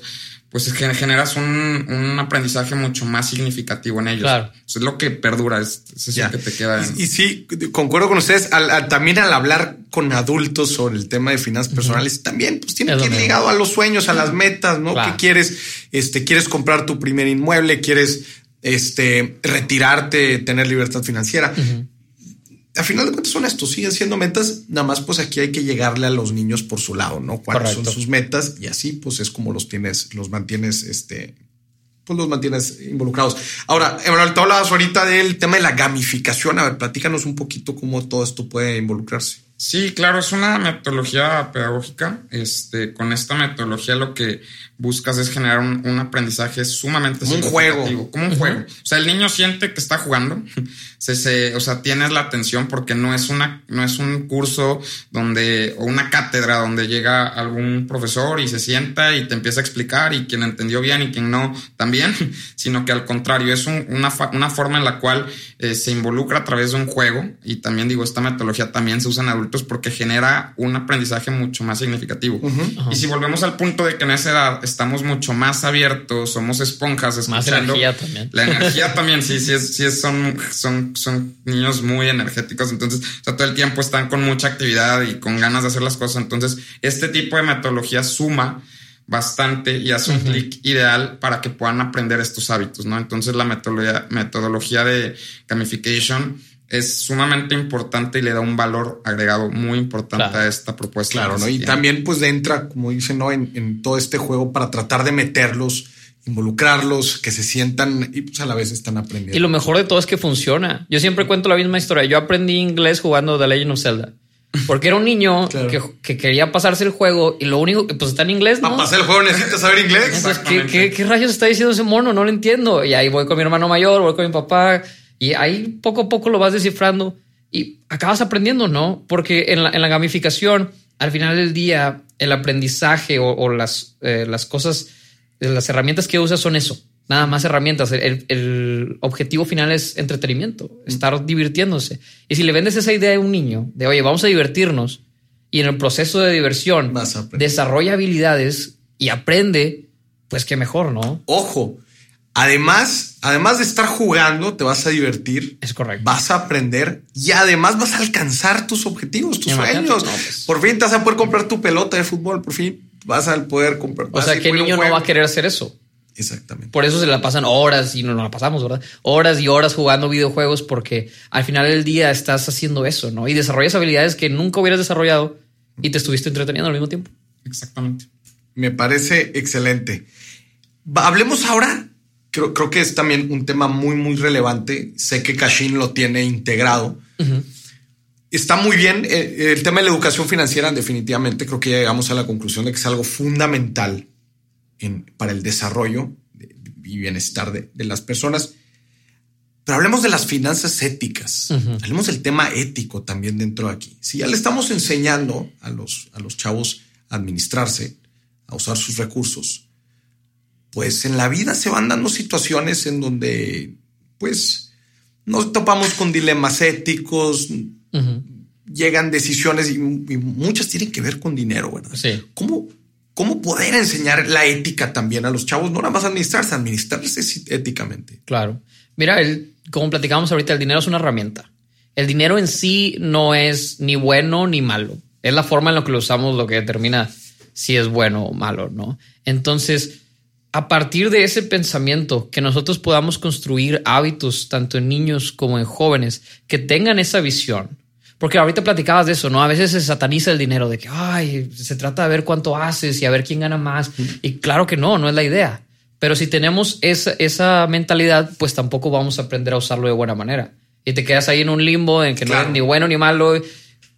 pues generas un, aprendizaje mucho más significativo en ellos. Claro. es lo que perdura, es, eso que te queda. Y, sí, concuerdo con ustedes. también al hablar con adultos sobre el tema de finanzas personales, también pues tiene que ir ligado a los sueños, a las metas, ¿no? ¿Qué quieres? Este, quieres comprar tu primer inmueble, quieres este, retirarte, tener libertad financiera a final de cuentas son estos, siguen siendo metas, nada más pues aquí hay que llegarle a los niños por su lado, ¿no? Cuáles son sus metas y así pues es como los tienes, los mantienes, este, pues los mantienes involucrados. Ahora, Emanuel, tú hablabas ahorita del tema de la gamificación, a ver, platícanos un poquito cómo todo esto puede involucrarse. Sí, claro, es una metodología pedagógica. Este, con esta metodología lo que buscas es generar un, aprendizaje sumamente como un juego, como un juego. O sea, el niño siente que está jugando, se, o sea, tienes la atención porque no es una, no es un curso donde o una cátedra donde llega algún profesor y se sienta y te empieza a explicar y quien entendió bien y quien no también, sino que al contrario es una, una forma en la cual eh, se involucra a través de un juego y también digo esta metodología también se usa en adultos porque genera un aprendizaje mucho más significativo. Y si volvemos al punto de que en esa edad estamos mucho más abiertos, somos esponjas escuchando. Más energía también. La energía también, sí, sí, es, sí son, son, son niños muy energéticos. Entonces, todo el tiempo están con mucha actividad y con ganas de hacer las cosas. Entonces, este tipo de metodología suma bastante y hace un clic ideal para que puedan aprender estos hábitos, ¿no? Entonces la metodología, metodología de gamification es sumamente importante y le da un valor agregado muy importante a esta propuesta. Claro, ¿no? Y también pues entra, como dicen, ¿no? En, todo este juego para tratar de meterlos, involucrarlos, que se sientan y pues a la vez están aprendiendo. Y lo mejor de todo es que funciona. Yo siempre cuento la misma historia. Yo aprendí inglés jugando The Legend of Zelda. Porque era un niño que, quería pasarse el juego y lo único que pues está en inglés. Para pasar el juego necesitas saber inglés. Entonces, ¿qué, qué rayos está diciendo ese mono? No lo entiendo. Y ahí voy con mi hermano mayor, voy con mi papá y ahí poco a poco lo vas descifrando y acabas aprendiendo, ¿no? Porque en la, gamificación, al final del día, el aprendizaje o, las, eh, las cosas, las herramientas que usas son eso. Nada más herramientas. El, objetivo final es entretenimiento, estar divirtiéndose. Y si le vendes esa idea a un niño de, oye, vamos a divertirnos y en el proceso de diversión desarrolla habilidades y aprende, pues qué mejor, ¿no? Ojo, Además, además de estar jugando, te vas a divertir. Es correcto. Vas a aprender y además vas a alcanzar tus objetivos, tus sueños. Pues. Por fin te vas a poder comprar tu pelota de fútbol. Por fin vas a poder comprar. O sea, ¿qué niño no va a querer hacer eso? Exactamente. Por eso se la pasan horas y no la pasamos, ¿verdad? Horas y horas jugando videojuegos porque al final del día estás haciendo eso, ¿no? Y desarrollas habilidades que nunca hubieras desarrollado y te estuviste entreteniendo al mismo tiempo. Exactamente. Me parece excelente. Hablemos ahora creo, creo que es también un tema muy, muy relevante. Sé que Cashin lo tiene integrado. Está muy bien eh, el tema de la educación financiera, definitivamente. Creo que llegamos a la conclusión de que es algo fundamental para el desarrollo y bienestar de, las personas. Pero hablemos de las finanzas éticas. Hablemos del tema ético también dentro de aquí. Si ya le estamos enseñando a los, a los chavos a administrarse, a usar sus recursos, pues en la vida se van dando situaciones en donde, pues, nos topamos con dilemas éticos, llegan decisiones y, muchas tienen que ver con dinero, ¿verdad? Sí. ¿Cómo, ¿Cómo poder enseñar la ética también a los chavos? No nada más administrarse, administrarse éticamente. Claro. Mira, el, como platicamos ahorita, el dinero es una herramienta. El dinero en sí no es ni bueno ni malo. Es la forma en la que lo usamos lo que determina si es bueno o malo, ¿no? Entonces, a partir de ese pensamiento, que nosotros podamos construir hábitos tanto en niños como en jóvenes que tengan esa visión. Porque ahorita platicabas de eso, ¿no? A veces se sataniza el dinero, de que, ay, se trata de ver cuánto haces y a ver quién gana más. Y claro que no, no es la idea. Pero si tenemos esa, esa mentalidad, pues tampoco vamos a aprender a usarlo de buena manera. Y te quedas ahí en un limbo en que no es ni bueno ni malo,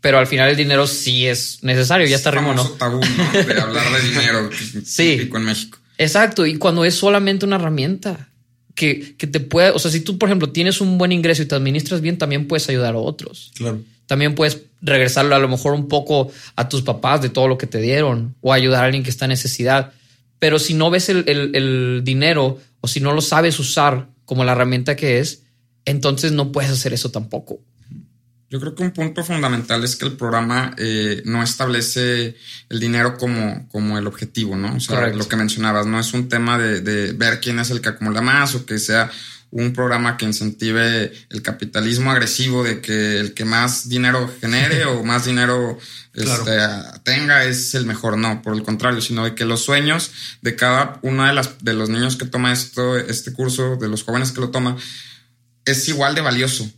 pero al final el dinero sí es necesario. Ya está rimo, ¿no? tabú, De hablar de dinero. sí. en México. Exacto. Y cuando es solamente una herramienta que, que te puede, o sea, si tú, por ejemplo, tienes un buen ingreso y te administras bien, también puedes ayudar a otros. Claro. También puedes regresarlo a lo mejor un poco a tus papás de todo lo que te dieron o ayudar a alguien que está en necesidad. Pero si no ves el, el dinero o si no lo sabes usar como la herramienta que es, entonces no puedes hacer eso tampoco. Yo creo que un punto fundamental es que el programa eh, no establece el dinero como, como el objetivo, ¿no? O sea, lo que mencionabas, no es un tema de, de, ver quién es el que acumula más o que sea un programa que incentive el capitalismo agresivo de que el que más dinero genere o más dinero este, tenga es el mejor. No, por el contrario, sino de que los sueños de cada uno de, las, de los niños que toma esto, este curso, de los jóvenes que lo toma, es igual de valioso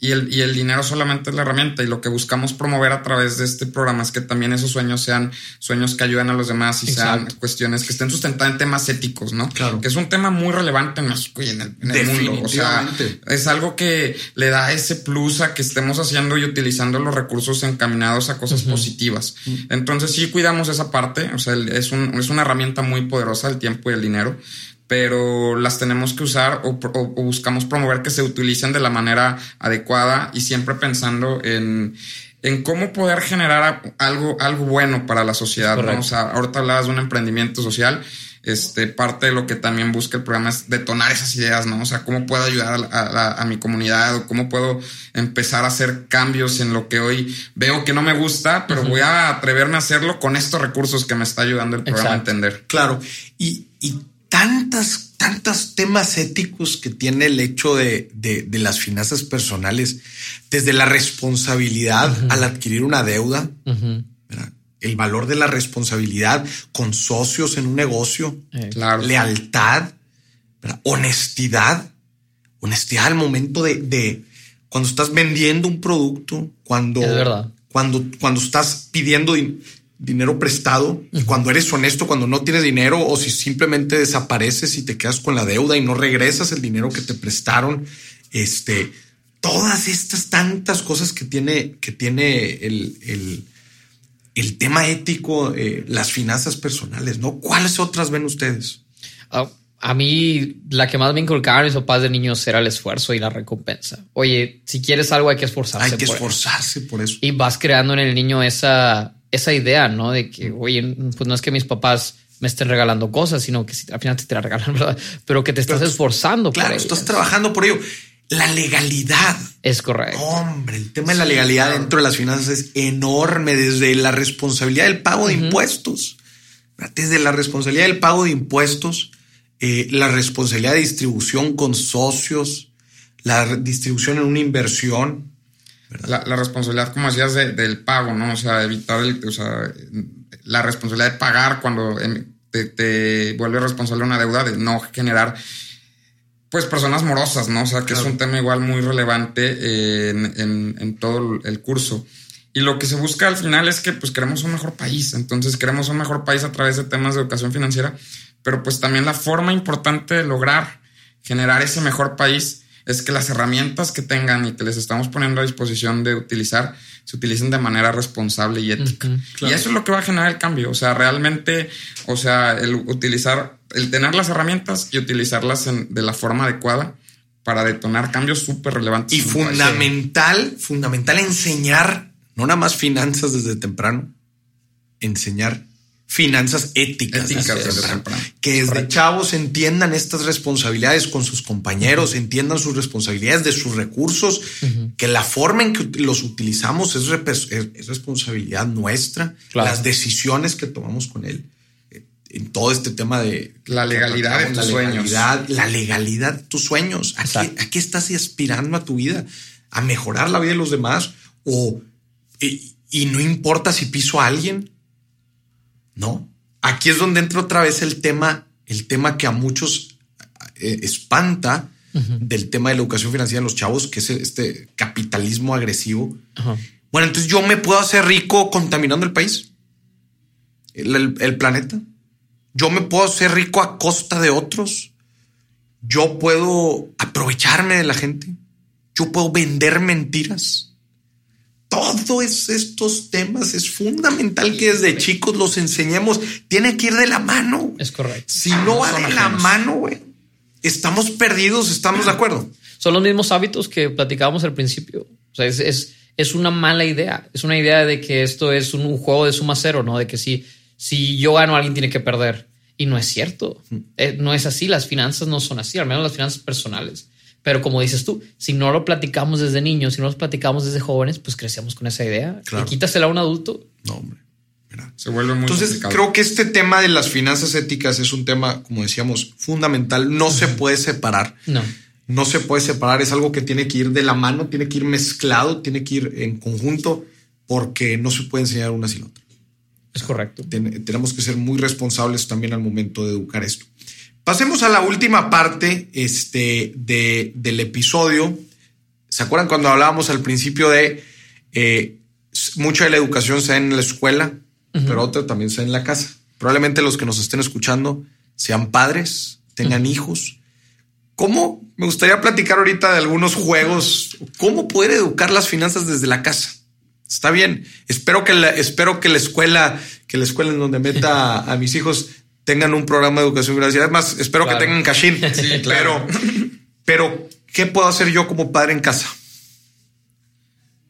y el, y el dinero solamente es la herramienta y lo que buscamos promover a través de este programa es que también esos sueños sean sueños que ayuden a los demás y sean cuestiones que estén sustentadas en temas éticos, ¿no? Claro. Que es un tema muy relevante en México y en el, mundo. O sea, es algo que le da ese plus a que estemos haciendo y utilizando los recursos encaminados a cosas positivas. Entonces sí cuidamos esa parte, o sea, es, un, es una herramienta muy poderosa el tiempo y el dinero pero las tenemos que usar o, buscamos promover que se utilicen de la manera adecuada y siempre pensando en, en cómo poder generar algo, algo bueno para la sociedad. O sea, ahorita hablabas de un emprendimiento social. Este, parte de lo que también busca el programa es detonar esas ideas, ¿no? O sea, cómo puedo ayudar a, mi comunidad o cómo puedo empezar a hacer cambios en lo que hoy veo que no me gusta, pero voy a atreverme a hacerlo con estos recursos que me está ayudando el programa a entender. Claro. Y, y tantas, tantos temas éticos que tiene el hecho de, de, las finanzas personales, desde la responsabilidad al adquirir una deuda, el valor de la responsabilidad con socios en un negocio, eh, lealtad, honestidad, honestidad al momento de, de, cuando estás vendiendo un producto, cuando, cuando, cuando estás pidiendo dinero prestado y cuando eres honesto, cuando no tienes dinero o si simplemente desapareces y te quedas con la deuda y no regresas el dinero que te prestaron, este, todas estas tantas cosas que tiene, que tiene el, el, tema ético, eh, las finanzas personales, ¿no? ¿Cuáles otras ven ustedes? A mí la que más me inculcaron mis papás de niños era el esfuerzo y la recompensa. Oye, si quieres algo hay que esforzarse. Hay que esforzarse por eso. Y vas creando en el niño esa esa idea, ¿no? De que, oye, pues no es que mis papás me estén regalando cosas, sino que si al final te, la regalan, ¿verdad? Pero que te estás esforzando. Claro, estás trabajando por ello. La legalidad. Es correcto. Hombre, el tema de la legalidad dentro de las finanzas es enorme, desde la responsabilidad del pago de impuestos, desde la responsabilidad del pago de impuestos, eh, la responsabilidad de distribución con socios, la distribución en una inversión, la, responsabilidad, como decías, del pago, ¿no? O sea, evitar el, o sea, la responsabilidad de pagar cuando em, te, vuelve responsable una deuda, de no generar, pues, personas morosas, ¿no? O sea, que es un tema igual muy relevante en, en, todo el curso. Y lo que se busca al final es que, pues, queremos un mejor país. Entonces, queremos un mejor país a través de temas de educación financiera, pero pues también la forma importante de lograr generar ese mejor país es que las herramientas que tengan y que les estamos poniendo a disposición de utilizar se utilicen de manera responsable y ética. Y eso es lo que va a generar el cambio. O sea, realmente, o sea, el utilizar, el tener las herramientas y utilizarlas de la forma adecuada para detonar cambios súper relevantes. Y fundamental, fundamental enseñar, no nada más finanzas desde temprano, enseñar finanzas éticas. que desde chavos entiendan estas responsabilidades con sus compañeros, entiendan sus responsabilidades de sus recursos, que la forma en que los utilizamos es, responsabilidad nuestra, las decisiones que tomamos con él. Eh, en todo este tema de la legalidad de tus sueños. La legalidad de tus sueños. ¿A qué, estás aspirando a tu vida? ¿A mejorar la vida de los demás? ¿O y, y no importa si piso a alguien? ¿No? Aquí es donde entra otra vez el tema, el tema que a muchos eh, espanta del tema de la educación financiera de los chavos, que es este capitalismo agresivo. Bueno, entonces yo me puedo hacer rico contaminando el país, el, planeta. Yo me puedo hacer rico a costa de otros. Yo puedo aprovecharme de la gente. Yo puedo vender mentiras todos estos temas es fundamental que desde chicos los enseñemos. Tiene que ir de la mano. Es correcto. Si no va de la mano, güey, estamos perdidos, estamos de acuerdo. Son los mismos hábitos que platicábamos al principio. O sea, es, es, una mala idea. Es una idea de que esto es un, juego de suma cero, ¿no? De que si, si yo gano, alguien tiene que perder. Y no es cierto. Mm. Eh, no es así. Las finanzas no son así, al menos las finanzas personales. Pero como dices tú, si no lo platicamos desde niños, si no lo platicamos desde jóvenes, pues crecemos con esa idea. Claro. Y quítasela a un adulto. No, hombre. Mira. Se vuelve muy Entonces, complicado. creo que este tema de las finanzas éticas es un tema, como decíamos, fundamental. No se puede separar. No. No se puede separar. Es algo que tiene que ir de la mano, tiene que ir mezclado, tiene que ir en conjunto, porque no se puede enseñar una sin otra. Es correcto. Ten- tenemos que ser muy responsables también al momento de educar esto. Pasemos a la última parte este, de, del episodio. ¿Se acuerdan cuando hablábamos al principio de eh, mucha de la educación se da en la escuela, pero otra también se da en la casa? Probablemente los que nos estén escuchando sean padres, tengan hijos. ¿Cómo? Me gustaría platicar ahorita de algunos juegos. ¿Cómo poder educar las finanzas desde la casa? Está bien. Espero que la, espero que la escuela, que la escuela en donde meta a, a mis hijos tengan un programa de educación financiera. Además, espero Claro. que tengan cashin. Sí, claro. Pero, pero, ¿qué puedo hacer yo como padre en casa?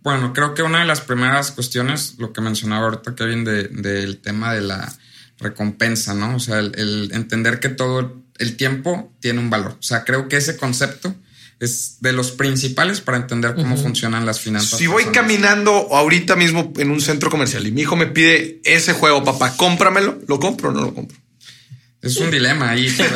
Bueno, creo que una de las primeras cuestiones, lo que mencionaba ahorita Kevin, de- del tema de la recompensa, ¿no? O sea, el, el entender que todo el tiempo tiene un valor. O sea, creo que ese concepto es de los principales para entender cómo funcionan las finanzas. Si voy personales. caminando ahorita mismo en un centro comercial y mi hijo me pide ese juego, papá, cómpramelo, ¿lo compro o no lo compro? Es un dilema ahí. pero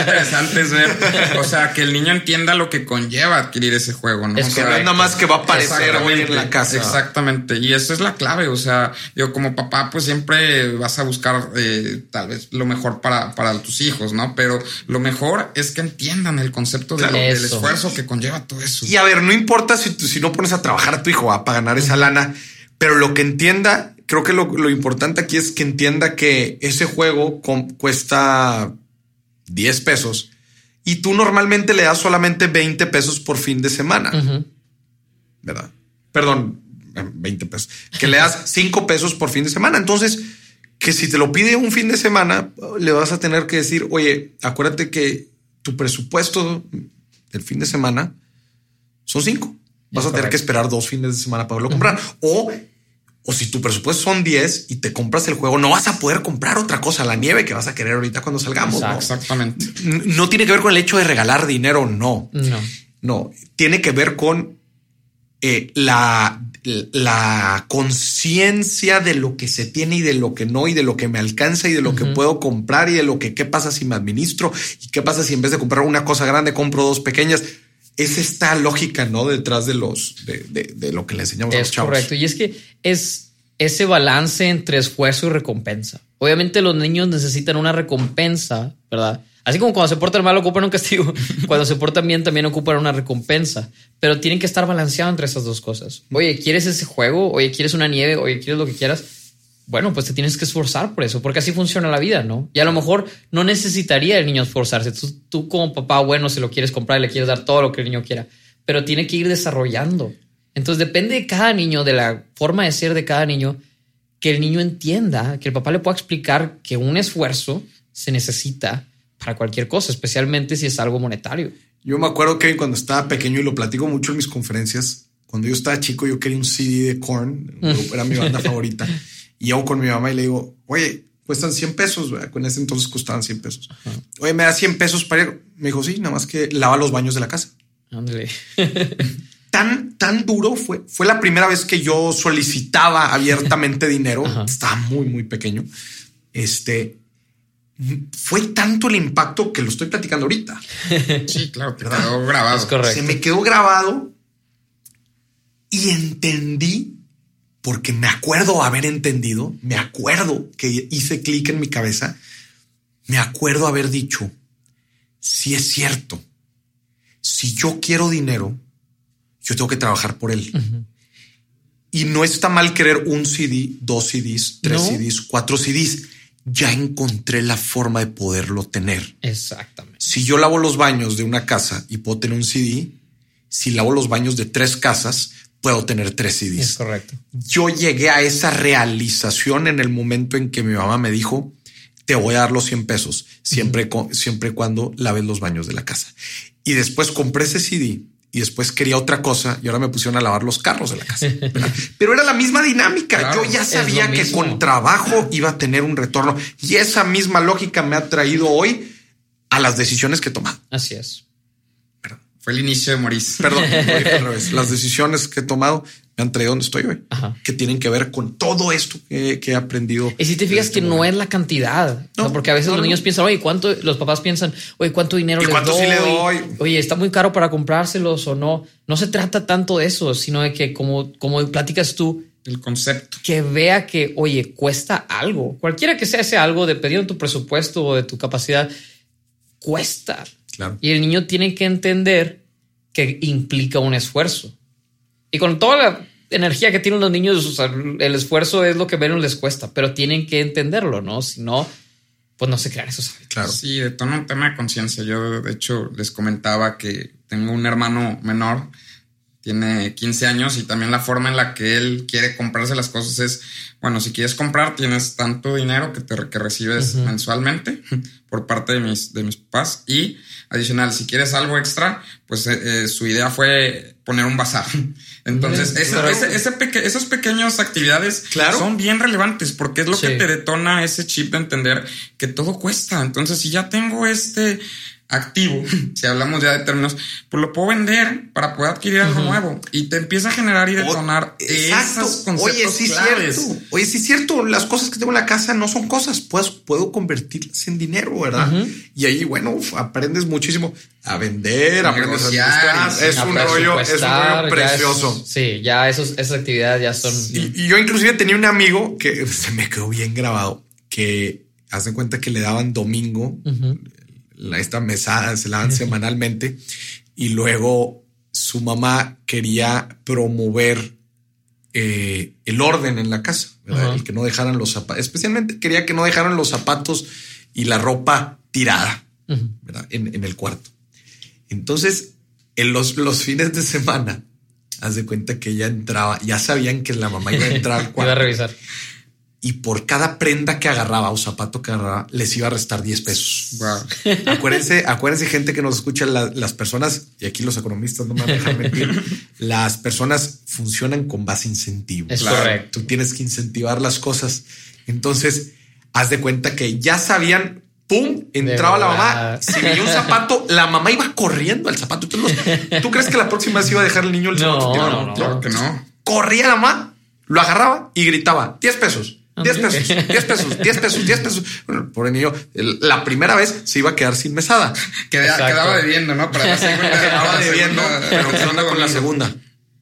interesante es ver, o sea, que el niño entienda lo que conlleva adquirir ese juego, ¿no? Es O sea, Que no es nada más que va a aparecer hoy en la casa. Exactamente. Y eso es la clave. O sea, yo como papá, pues siempre vas a buscar eh, tal vez lo mejor para, para tus hijos, ¿no? Pero lo mejor es que entiendan el concepto de lo- Claro. del esfuerzo que conlleva todo eso. Y a ver, no importa si, tú- si no pones a trabajar a tu hijo ah, para ganar esa lana, pero lo que entienda, creo que lo, lo importante aquí es que entienda que ese juego cuesta 10 pesos y tú normalmente le das solamente 20 pesos por fin de semana. ¿verdad? Perdón, eh, 20 pesos. Que le das 5 pesos por fin de semana. Entonces, que si te lo pide un fin de semana, le vas a tener que decir, oye, acuérdate que tu presupuesto del fin de semana son cinco. Vas Es a tener que esperar dos fines de semana para poderlo comprar. O, o si tu presupuesto son 10 y te compras el juego, no vas a poder comprar otra cosa, la nieve que vas a querer ahorita cuando salgamos. ¿no? Exactamente. No tiene que ver con el hecho de regalar dinero, no. No. No, tiene que ver con eh, la, la conciencia de lo que se tiene y de lo que no, y de lo que me alcanza y de lo que puedo comprar y de lo que qué pasa si me administro y qué pasa si en vez de comprar una cosa grande compro dos pequeñas. Es esta lógica, ¿no? Detrás de los de, de- de lo que le enseñamos a los Es chavos. correcto. Y es que es ese balance entre esfuerzo y recompensa. Obviamente los niños necesitan una recompensa, ¿verdad? Así como cuando se portan mal ocupan un castigo, cuando se portan bien también ocupan una recompensa, pero tienen que estar balanceados entre esas dos cosas. Oye, ¿quieres ese juego? Oye, ¿quieres una nieve? Oye, ¿quieres lo que quieras? Bueno, pues te tienes que esforzar por eso, porque así funciona la vida, ¿no? Y a lo mejor no necesitaría el niño esforzarse. Tú, tú como papá, bueno, si lo quieres comprar, le quieres dar todo lo que el niño quiera, pero tiene que ir desarrollando. Entonces depende de cada niño, de la forma de ser de cada niño, que el niño entienda, que el papá le pueda explicar que un esfuerzo se necesita para cualquier cosa, especialmente si es algo monetario. Yo me acuerdo que cuando estaba pequeño y lo platico mucho en mis conferencias, cuando yo estaba chico yo quería un CD de Korn, grupo era mi banda favorita, y llego con mi mamá y le digo, oye, cuestan 100 pesos, ¿verdad? en ese entonces costaban 100 pesos. Oye, me da 100 pesos para ir. Me dijo, sí, nada más que lava los baños de la casa. Ándale. Tan, tan duro fue. Fue la primera vez que yo solicitaba abiertamente dinero. Ajá. Estaba muy, muy pequeño. Este fue tanto el impacto que lo estoy platicando ahorita. Sí, claro, quedó grabado. Es correcto. Se me quedó grabado y entendí, porque me acuerdo haber entendido, me acuerdo que hice clic en mi cabeza, me acuerdo haber dicho, si es cierto, si yo quiero dinero, yo tengo que trabajar por él. Y no está mal querer un CD, dos CDs, tres No. CDs, cuatro CDs. Ya encontré la forma de poderlo tener. Exactamente. Si yo lavo los baños de una casa y puedo tener un CD, si lavo los baños de tres casas, puedo tener tres Es CDs. correcto. Yo llegué a esa realización en el momento en que mi mamá me dijo, te voy a dar los 100 pesos, siempre, siempre cuando laves los baños de la casa. Y después compré ese CD y después quería otra cosa y ahora me pusieron a lavar los carros de la casa. ¿verdad? Pero era la misma dinámica. Claro, Yo ya es sabía que con trabajo iba a tener un retorno y esa misma lógica me ha traído hoy a las decisiones que he tomado. Así es. Fue el inicio de Maurice. Perdón, Las decisiones que he tomado me han traído donde estoy hoy, que tienen que ver con todo esto que, he aprendido. Y si te fijas este que no es la cantidad, no, porque a veces los niños piensan, oye, ¿cuánto? Los papás piensan, oye, ¿cuánto dinero les doy? le doy? Oye, está muy caro para comprárselos o no. No se trata tanto de eso, sino de que como, como platicas tú, el concepto. Que vea que, oye, cuesta algo. Cualquiera que sea ese algo, dependiendo de tu presupuesto o de tu capacidad, cuesta. Claro. Y el niño tiene que entender que implica un esfuerzo. Y con toda la energía que tienen los niños, el esfuerzo es lo que menos les cuesta, pero tienen que entenderlo, ¿no? Si no, pues no se crean esos hábitos. Claro. Sí, de todo un tema de conciencia. Yo, de hecho, les comentaba que tengo un hermano menor tiene 15 años y también la forma en la que él quiere comprarse las cosas es, bueno, si quieres comprar, tienes tanto dinero que, te, que recibes mensualmente por parte de mis, de mis papás. Y adicional, si quieres algo extra, pues eh, eh, su idea fue poner un bazar. Entonces, esas pequeñas actividades son bien relevantes porque es lo que te detona ese chip de entender que todo cuesta. Entonces, si ya tengo este activo, si hablamos ya de términos, pues lo puedo vender para poder adquirir algo nuevo y te empieza a generar y detonar esos conceptos Oye, sí cierto. Oye, sí es cierto, las cosas que tengo en la casa no son cosas, pues puedo convertirlas en dinero, ¿verdad? Y ahí, bueno, aprendes muchísimo a vender, a negociar. Es, un rollo, es un rollo precioso. sí, ya esos, esas actividades ya son. Y, yo inclusive tenía un amigo que se me quedó bien grabado, que hacen cuenta que le daban domingo, esta mesada se la dan semanalmente y luego su mamá quería promover eh, el orden en la casa, el que no dejaran los zapatos, especialmente quería que no dejaran los zapatos y la ropa tirada en, el cuarto. Entonces, en los, los fines de semana, haz de cuenta que ella entraba, ya sabían que la mamá iba a entrar al cuarto. iba a revisar y por cada prenda que agarraba o zapato que agarraba, les iba a restar 10 pesos. acuérdense, acuérdense, gente que nos escucha, las personas, y aquí los economistas no me van a dejar mentir, las personas funcionan con base incentivo. Es correcto. Tú tienes que incentivar las cosas. Entonces, haz de cuenta que ya sabían, pum, entraba la mamá, si veía un zapato, la mamá iba corriendo al zapato. ¿Tú, crees que la próxima vez iba a dejar el niño el zapato? No, no, no, que no. Corría la mamá, lo agarraba y gritaba 10 pesos. 10 pesos, 10 pesos, 10 pesos, 10 pesos. Bueno, pobre niño, la primera vez se iba a quedar sin mesada. quedaba debiendo, ¿no? Para quedaba debiendo, pero ¿qué onda con la segunda?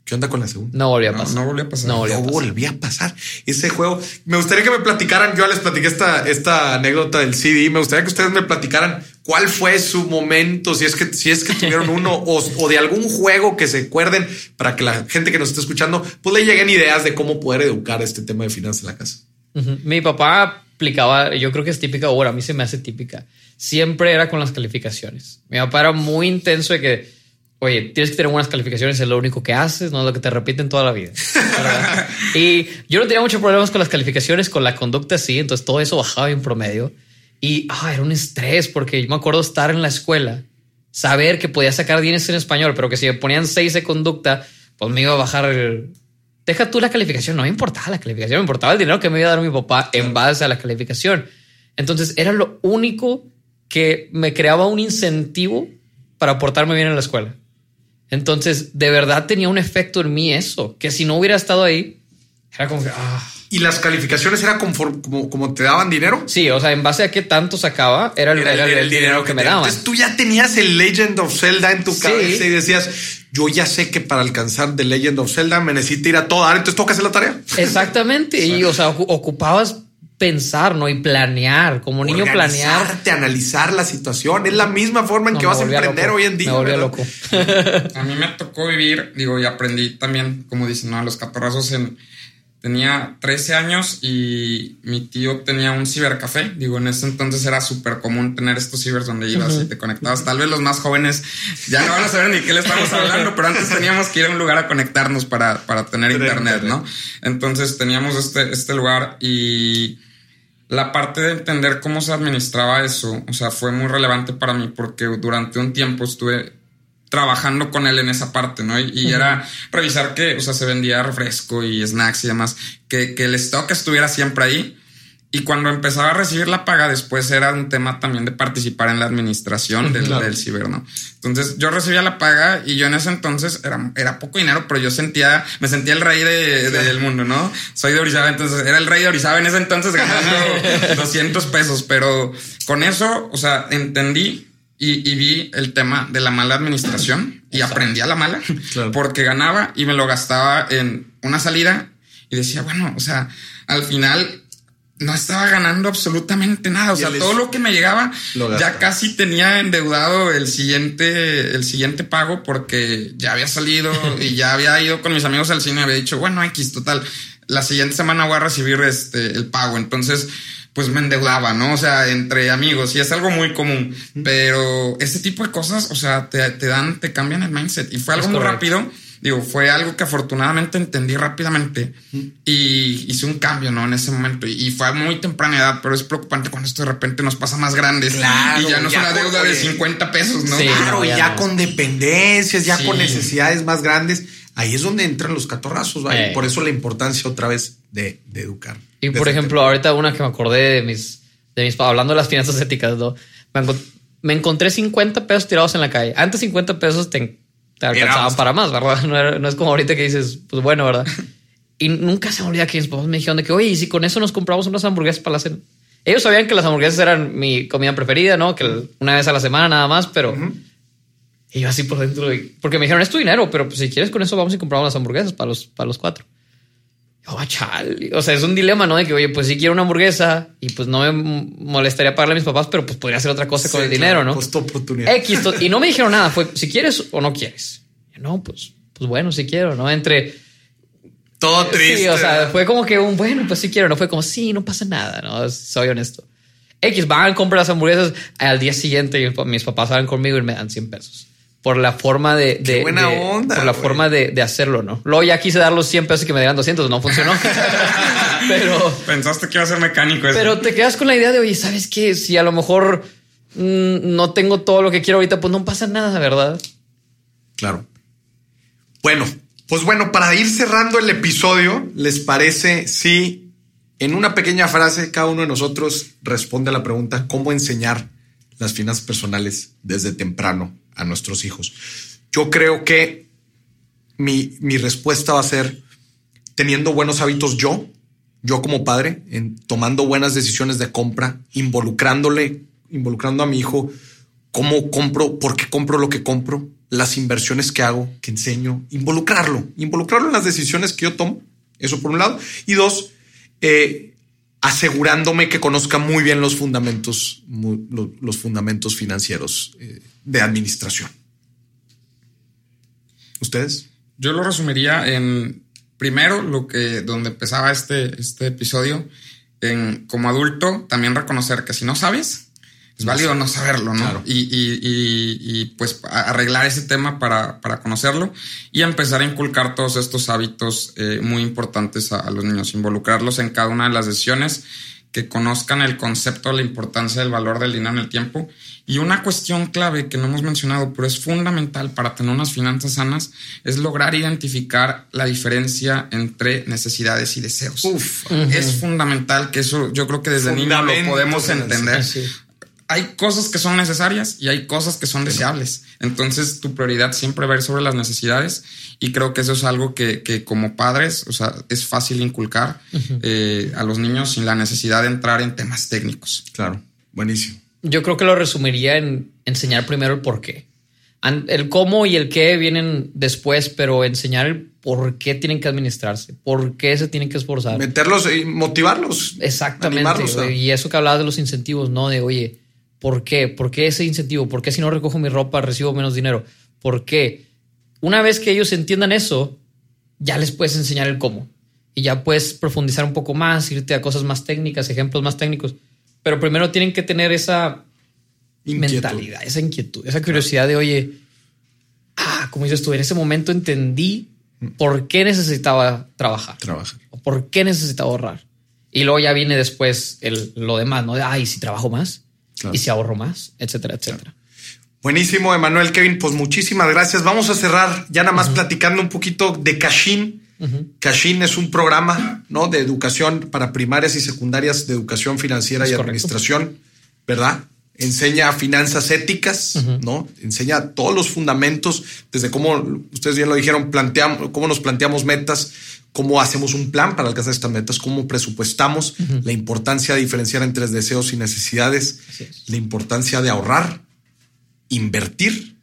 ¿Qué onda con la segunda? No volvía a pasar. No, volvía a pasar. No, volvía, a pasar. Ese juego. Me gustaría que me platicaran. Yo ya les platiqué esta, esta anécdota del CD. Me gustaría que ustedes me platicaran cuál fue su momento, si es que, si es que tuvieron uno o, o, de algún juego que se acuerden para que la gente que nos esté escuchando, pues le lleguen ideas de cómo poder educar este tema de finanzas en la casa. Mi papá aplicaba, yo creo que es típica ahora, a mí se me hace típica. Siempre era con las calificaciones. Mi papá era muy intenso de que, oye, tienes que tener buenas calificaciones, es lo único que haces, no es lo que te repiten toda la vida. y yo no tenía muchos problemas con las calificaciones, con la conducta sí, entonces todo eso bajaba en promedio. Y ah, era un estrés porque yo me acuerdo estar en la escuela, saber que podía sacar 10 en español, pero que si me ponían 6 de conducta, pues me iba a bajar el, Deja tú la calificación, no me importaba la calificación, me importaba el dinero que me iba a dar mi papá en base a la calificación. Entonces era lo único que me creaba un incentivo para portarme bien en la escuela. Entonces, de verdad tenía un efecto en mí eso, que si no hubiera estado ahí, era como que... Ah. ¿Y las calificaciones era como, como te daban dinero? Sí, o sea, en base a qué tanto sacaba, era el, el, dinero, que, me daban. Entonces tú ya tenías el Legend of Zelda en tu cabeza y decías, yo ya sé que para alcanzar The Legend of Zelda me necesito ir a toda, entonces toca hacer la tarea. Exactamente. y, o sea, ocupabas pensar, ¿no? Y planear, como niño planear. analizar la situación. Es la misma forma en que vas a emprender hoy en día. Me volví loco. a mí me tocó vivir, digo, y aprendí también, como dicen, ¿no? A los catorrazos en Tenía 13 años y mi tío tenía un cibercafé. Digo, en ese entonces era súper común tener estos cibers donde ibas y te conectabas. Tal vez los más jóvenes ya no van a saber ni qué le estamos hablando, pero antes teníamos que ir a un lugar a conectarnos para, para tener internet, ¿no? Entonces teníamos este, este lugar y la parte de entender cómo se administraba eso, o sea, fue muy relevante para mí porque durante un tiempo estuve trabajando con él en esa parte, ¿no? Y, era revisar que, o sea, se vendía refresco y snacks y demás, que, que el stock estuviera siempre ahí. Y cuando empezaba a recibir la paga, después era un tema también de participar en la administración del, Claro. del ciber, ¿no? Entonces yo recibía la paga y yo en ese entonces era, era poco dinero, pero yo sentía, me sentía el rey de- del mundo, ¿no? Soy de Orizaba, entonces era el rey de Orizaba en ese entonces ganando 200 pesos, pero con eso, o sea, entendí y, y vi el tema de la mala administración y aprendí a la mala Claro. porque ganaba y me lo gastaba en una salida y decía, bueno, o sea, al final no estaba ganando absolutamente nada. O sea, todo lo que me llegaba Lo ya casi tenía endeudado el siguiente, el siguiente pago porque ya había salido y ya había ido con mis amigos al cine había dicho, bueno, X, total, la siguiente semana voy a recibir este, el pago. Entonces, pues me endeudaba, ¿no? O sea, entre amigos y es algo muy común, pero ese tipo de cosas, o sea, te, te dan, te cambian el mindset y fue algo muy rápido. Digo, fue algo que afortunadamente entendí rápidamente y hice un cambio, ¿no? En ese momento. Y fue a muy temprana edad, pero es preocupante cuando esto de repente nos pasa más grandes. Claro, y ya no es ya una con- deuda de oye. 50 pesos, ¿no? Sí. Claro, no, y ya ya no. con dependencias, ya Sí. con necesidades más grandes, ahí es donde entran los catorrazos, ¿vale? Eh. Por eso la importancia otra vez de, de educar. Y por ejemplo, ahorita una que me acordé de mis, de mis, hablando de las finanzas éticas, ¿no? me, encon- me encontré 50 pesos tirados en la calle. Antes 50 pesos te, te alcanzaban para más, ¿verdad? No, era- no es como ahorita que dices, pues bueno, ¿verdad? Y nunca se me olvida que mis papás me dijeron de que, oye, ¿y si con eso nos compramos unas hamburguesas para la cena? Ellos sabían que las hamburguesas eran mi comida preferida, ¿no? Que una vez a la semana nada más, pero... Y yo así por dentro, de- porque me dijeron, es tu dinero, pero pues, si quieres con eso vamos y compramos las hamburguesas para los, para los cuatro. Yo, "Ah, chale". O sea, es un dilema, ¿no? De que, oye, pues sí quiero una hamburguesa y pues no me molestaría pagarle a mis papás, pero pues podría hacer otra cosa con Sí, el dinero, ¿no? Costo oportunidad. X. to- Y no me dijeron nada, fue si quieres o no quieres. No, pues, pues bueno, si quiero, ¿no? Entre... Todo triste. Sí, o sea, fue como que un bueno, pues sí quiero, no fue como sí, no pasa nada, no soy honesto. X van a comprar las hamburguesas al día siguiente y mis papás salen conmigo y me dan 100 pesos por la forma de, de- buena de- onda, por la forma de, de hacerlo, no? Luego ya quise dar los 100 pesos y que me dieran 200, no funcionó. pero, Pensaste que iba a ser mecánico eso. pero te quedas con la idea de oye, sabes qué? Si a lo mejor mm, no tengo todo lo que quiero ahorita, pues no pasa nada, ¿verdad? Claro. Bueno, pues bueno, para ir cerrando el episodio, ¿les parece si en una pequeña frase cada uno de nosotros responde a la pregunta cómo enseñar las finanzas personales desde temprano a nuestros hijos? Yo creo que mi, mi respuesta va a ser teniendo buenos hábitos yo, yo como padre, en tomando buenas decisiones de compra, involucrándole, involucrando a mi hijo, cómo compro, por qué compro lo que compro, las inversiones que hago, que enseño, involucrarlo, involucrarlo en las decisiones que yo tomo, eso por un lado, y dos, eh, asegurándome que conozca muy bien los fundamentos, los fundamentos financieros eh, de administración. ¿Ustedes? Yo lo resumiría en primero lo que donde empezaba este, este episodio, en como adulto también reconocer que si no sabes, es válido no saberlo, ¿no? Claro. Y, y- y- y, pues arreglar ese tema para, para conocerlo y empezar a inculcar todos estos hábitos eh, muy importantes a, a los niños, involucrarlos en cada una de las decisiones, que conozcan el concepto, la importancia del valor del dinero en el tiempo. Y una cuestión clave que no hemos mencionado, pero es fundamental para tener unas finanzas sanas, es lograr identificar la diferencia entre necesidades y deseos. Uf. Es fundamental que eso yo creo que desde niño lo podemos entender. Sí. Hay cosas que son necesarias y hay cosas que son deseables. Entonces tu prioridad siempre va a ir sobre las necesidades y creo que eso es algo que, que como padres, o sea, es fácil inculcar eh, a los niños sin la necesidad de entrar en temas técnicos. Claro, buenísimo. Yo creo que lo resumiría en enseñar primero el por qué. El cómo y el qué vienen después, pero enseñar el por qué tienen que administrarse, por qué se tienen que esforzar. Meterlos y motivarlos. Exactamente. animarlos. Y eso que hablabas de los incentivos, ¿no? De, oye, ¿por qué? ¿Por qué ese incentivo? ¿Por qué si no recojo mi ropa recibo menos dinero? ¿Por qué? Una vez que ellos entiendan eso, ya les puedes enseñar el cómo. Y ya puedes profundizar un poco más, irte a cosas más técnicas, ejemplos más técnicos. Pero primero tienen que tener esa Inquietud. mentalidad, esa inquietud, esa curiosidad de, oye, ah, como dices tú, en ese momento entendí por qué necesitaba trabajar Trabajar. o por qué necesitaba ahorrar. Y luego ya viene después el, lo demás, ¿no? De, ay, si trabajo más Claro. y si ahorro más, etcétera, etcétera. Buenísimo, Emanuel Kevin. Pues muchísimas gracias. Vamos a cerrar ya nada más platicando un poquito de Cashin Cashin es un programa ¿no? de educación para primarias y secundarias de educación financiera y administración, ¿verdad? Enseña finanzas éticas, ¿no? Enseña todos los fundamentos, desde cómo, ustedes bien lo dijeron, planteamos, cómo nos planteamos metas, cómo hacemos un plan para alcanzar estas metas, cómo presupuestamos, la importancia de diferenciar entre deseos y necesidades, la importancia de ahorrar, invertir,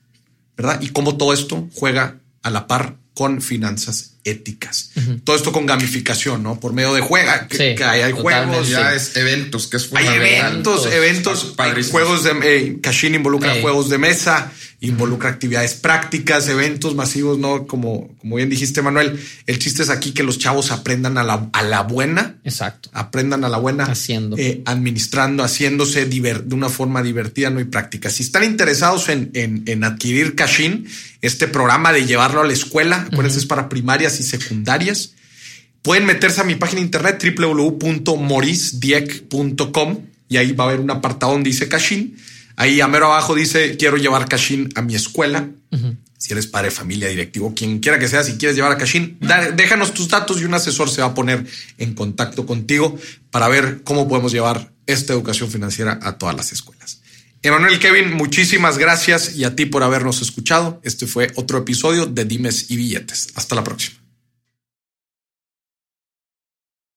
¿verdad? Y cómo todo esto juega a la par con finanzas éticas. Todo esto con gamificación, ¿no? Por medio de juega, que, hay, juegos. Ya es eventos, que es Hay eventos, eventos, juegos de eh, Cashin involucra juegos de mesa, involucra actividades prácticas, eventos masivos, ¿no? Como, como bien dijiste, Manuel, el chiste es aquí que los chavos aprendan a la, a la buena. Exacto. Aprendan a la buena. Haciendo. Eh, administrando, haciéndose de una forma divertida, ¿no? Y práctica. Si están interesados en, en, adquirir Cashin, este programa de llevarlo a la escuela, acuérdense, es para primarias y secundarias. Pueden meterse a mi página de internet www.morisdieck.com y ahí va a haber un apartado donde dice Cashin. Ahí a mero abajo dice quiero llevar Cashin a mi escuela. Si eres padre, familia, directivo, quien quiera que sea, si quieres llevar a Cashin, déjanos tus datos y un asesor se va a poner en contacto contigo para ver cómo podemos llevar esta educación financiera a todas las escuelas. Emanuel Kevin, muchísimas gracias y a ti por habernos escuchado. Este fue otro episodio de Dimes y Billetes. Hasta la próxima.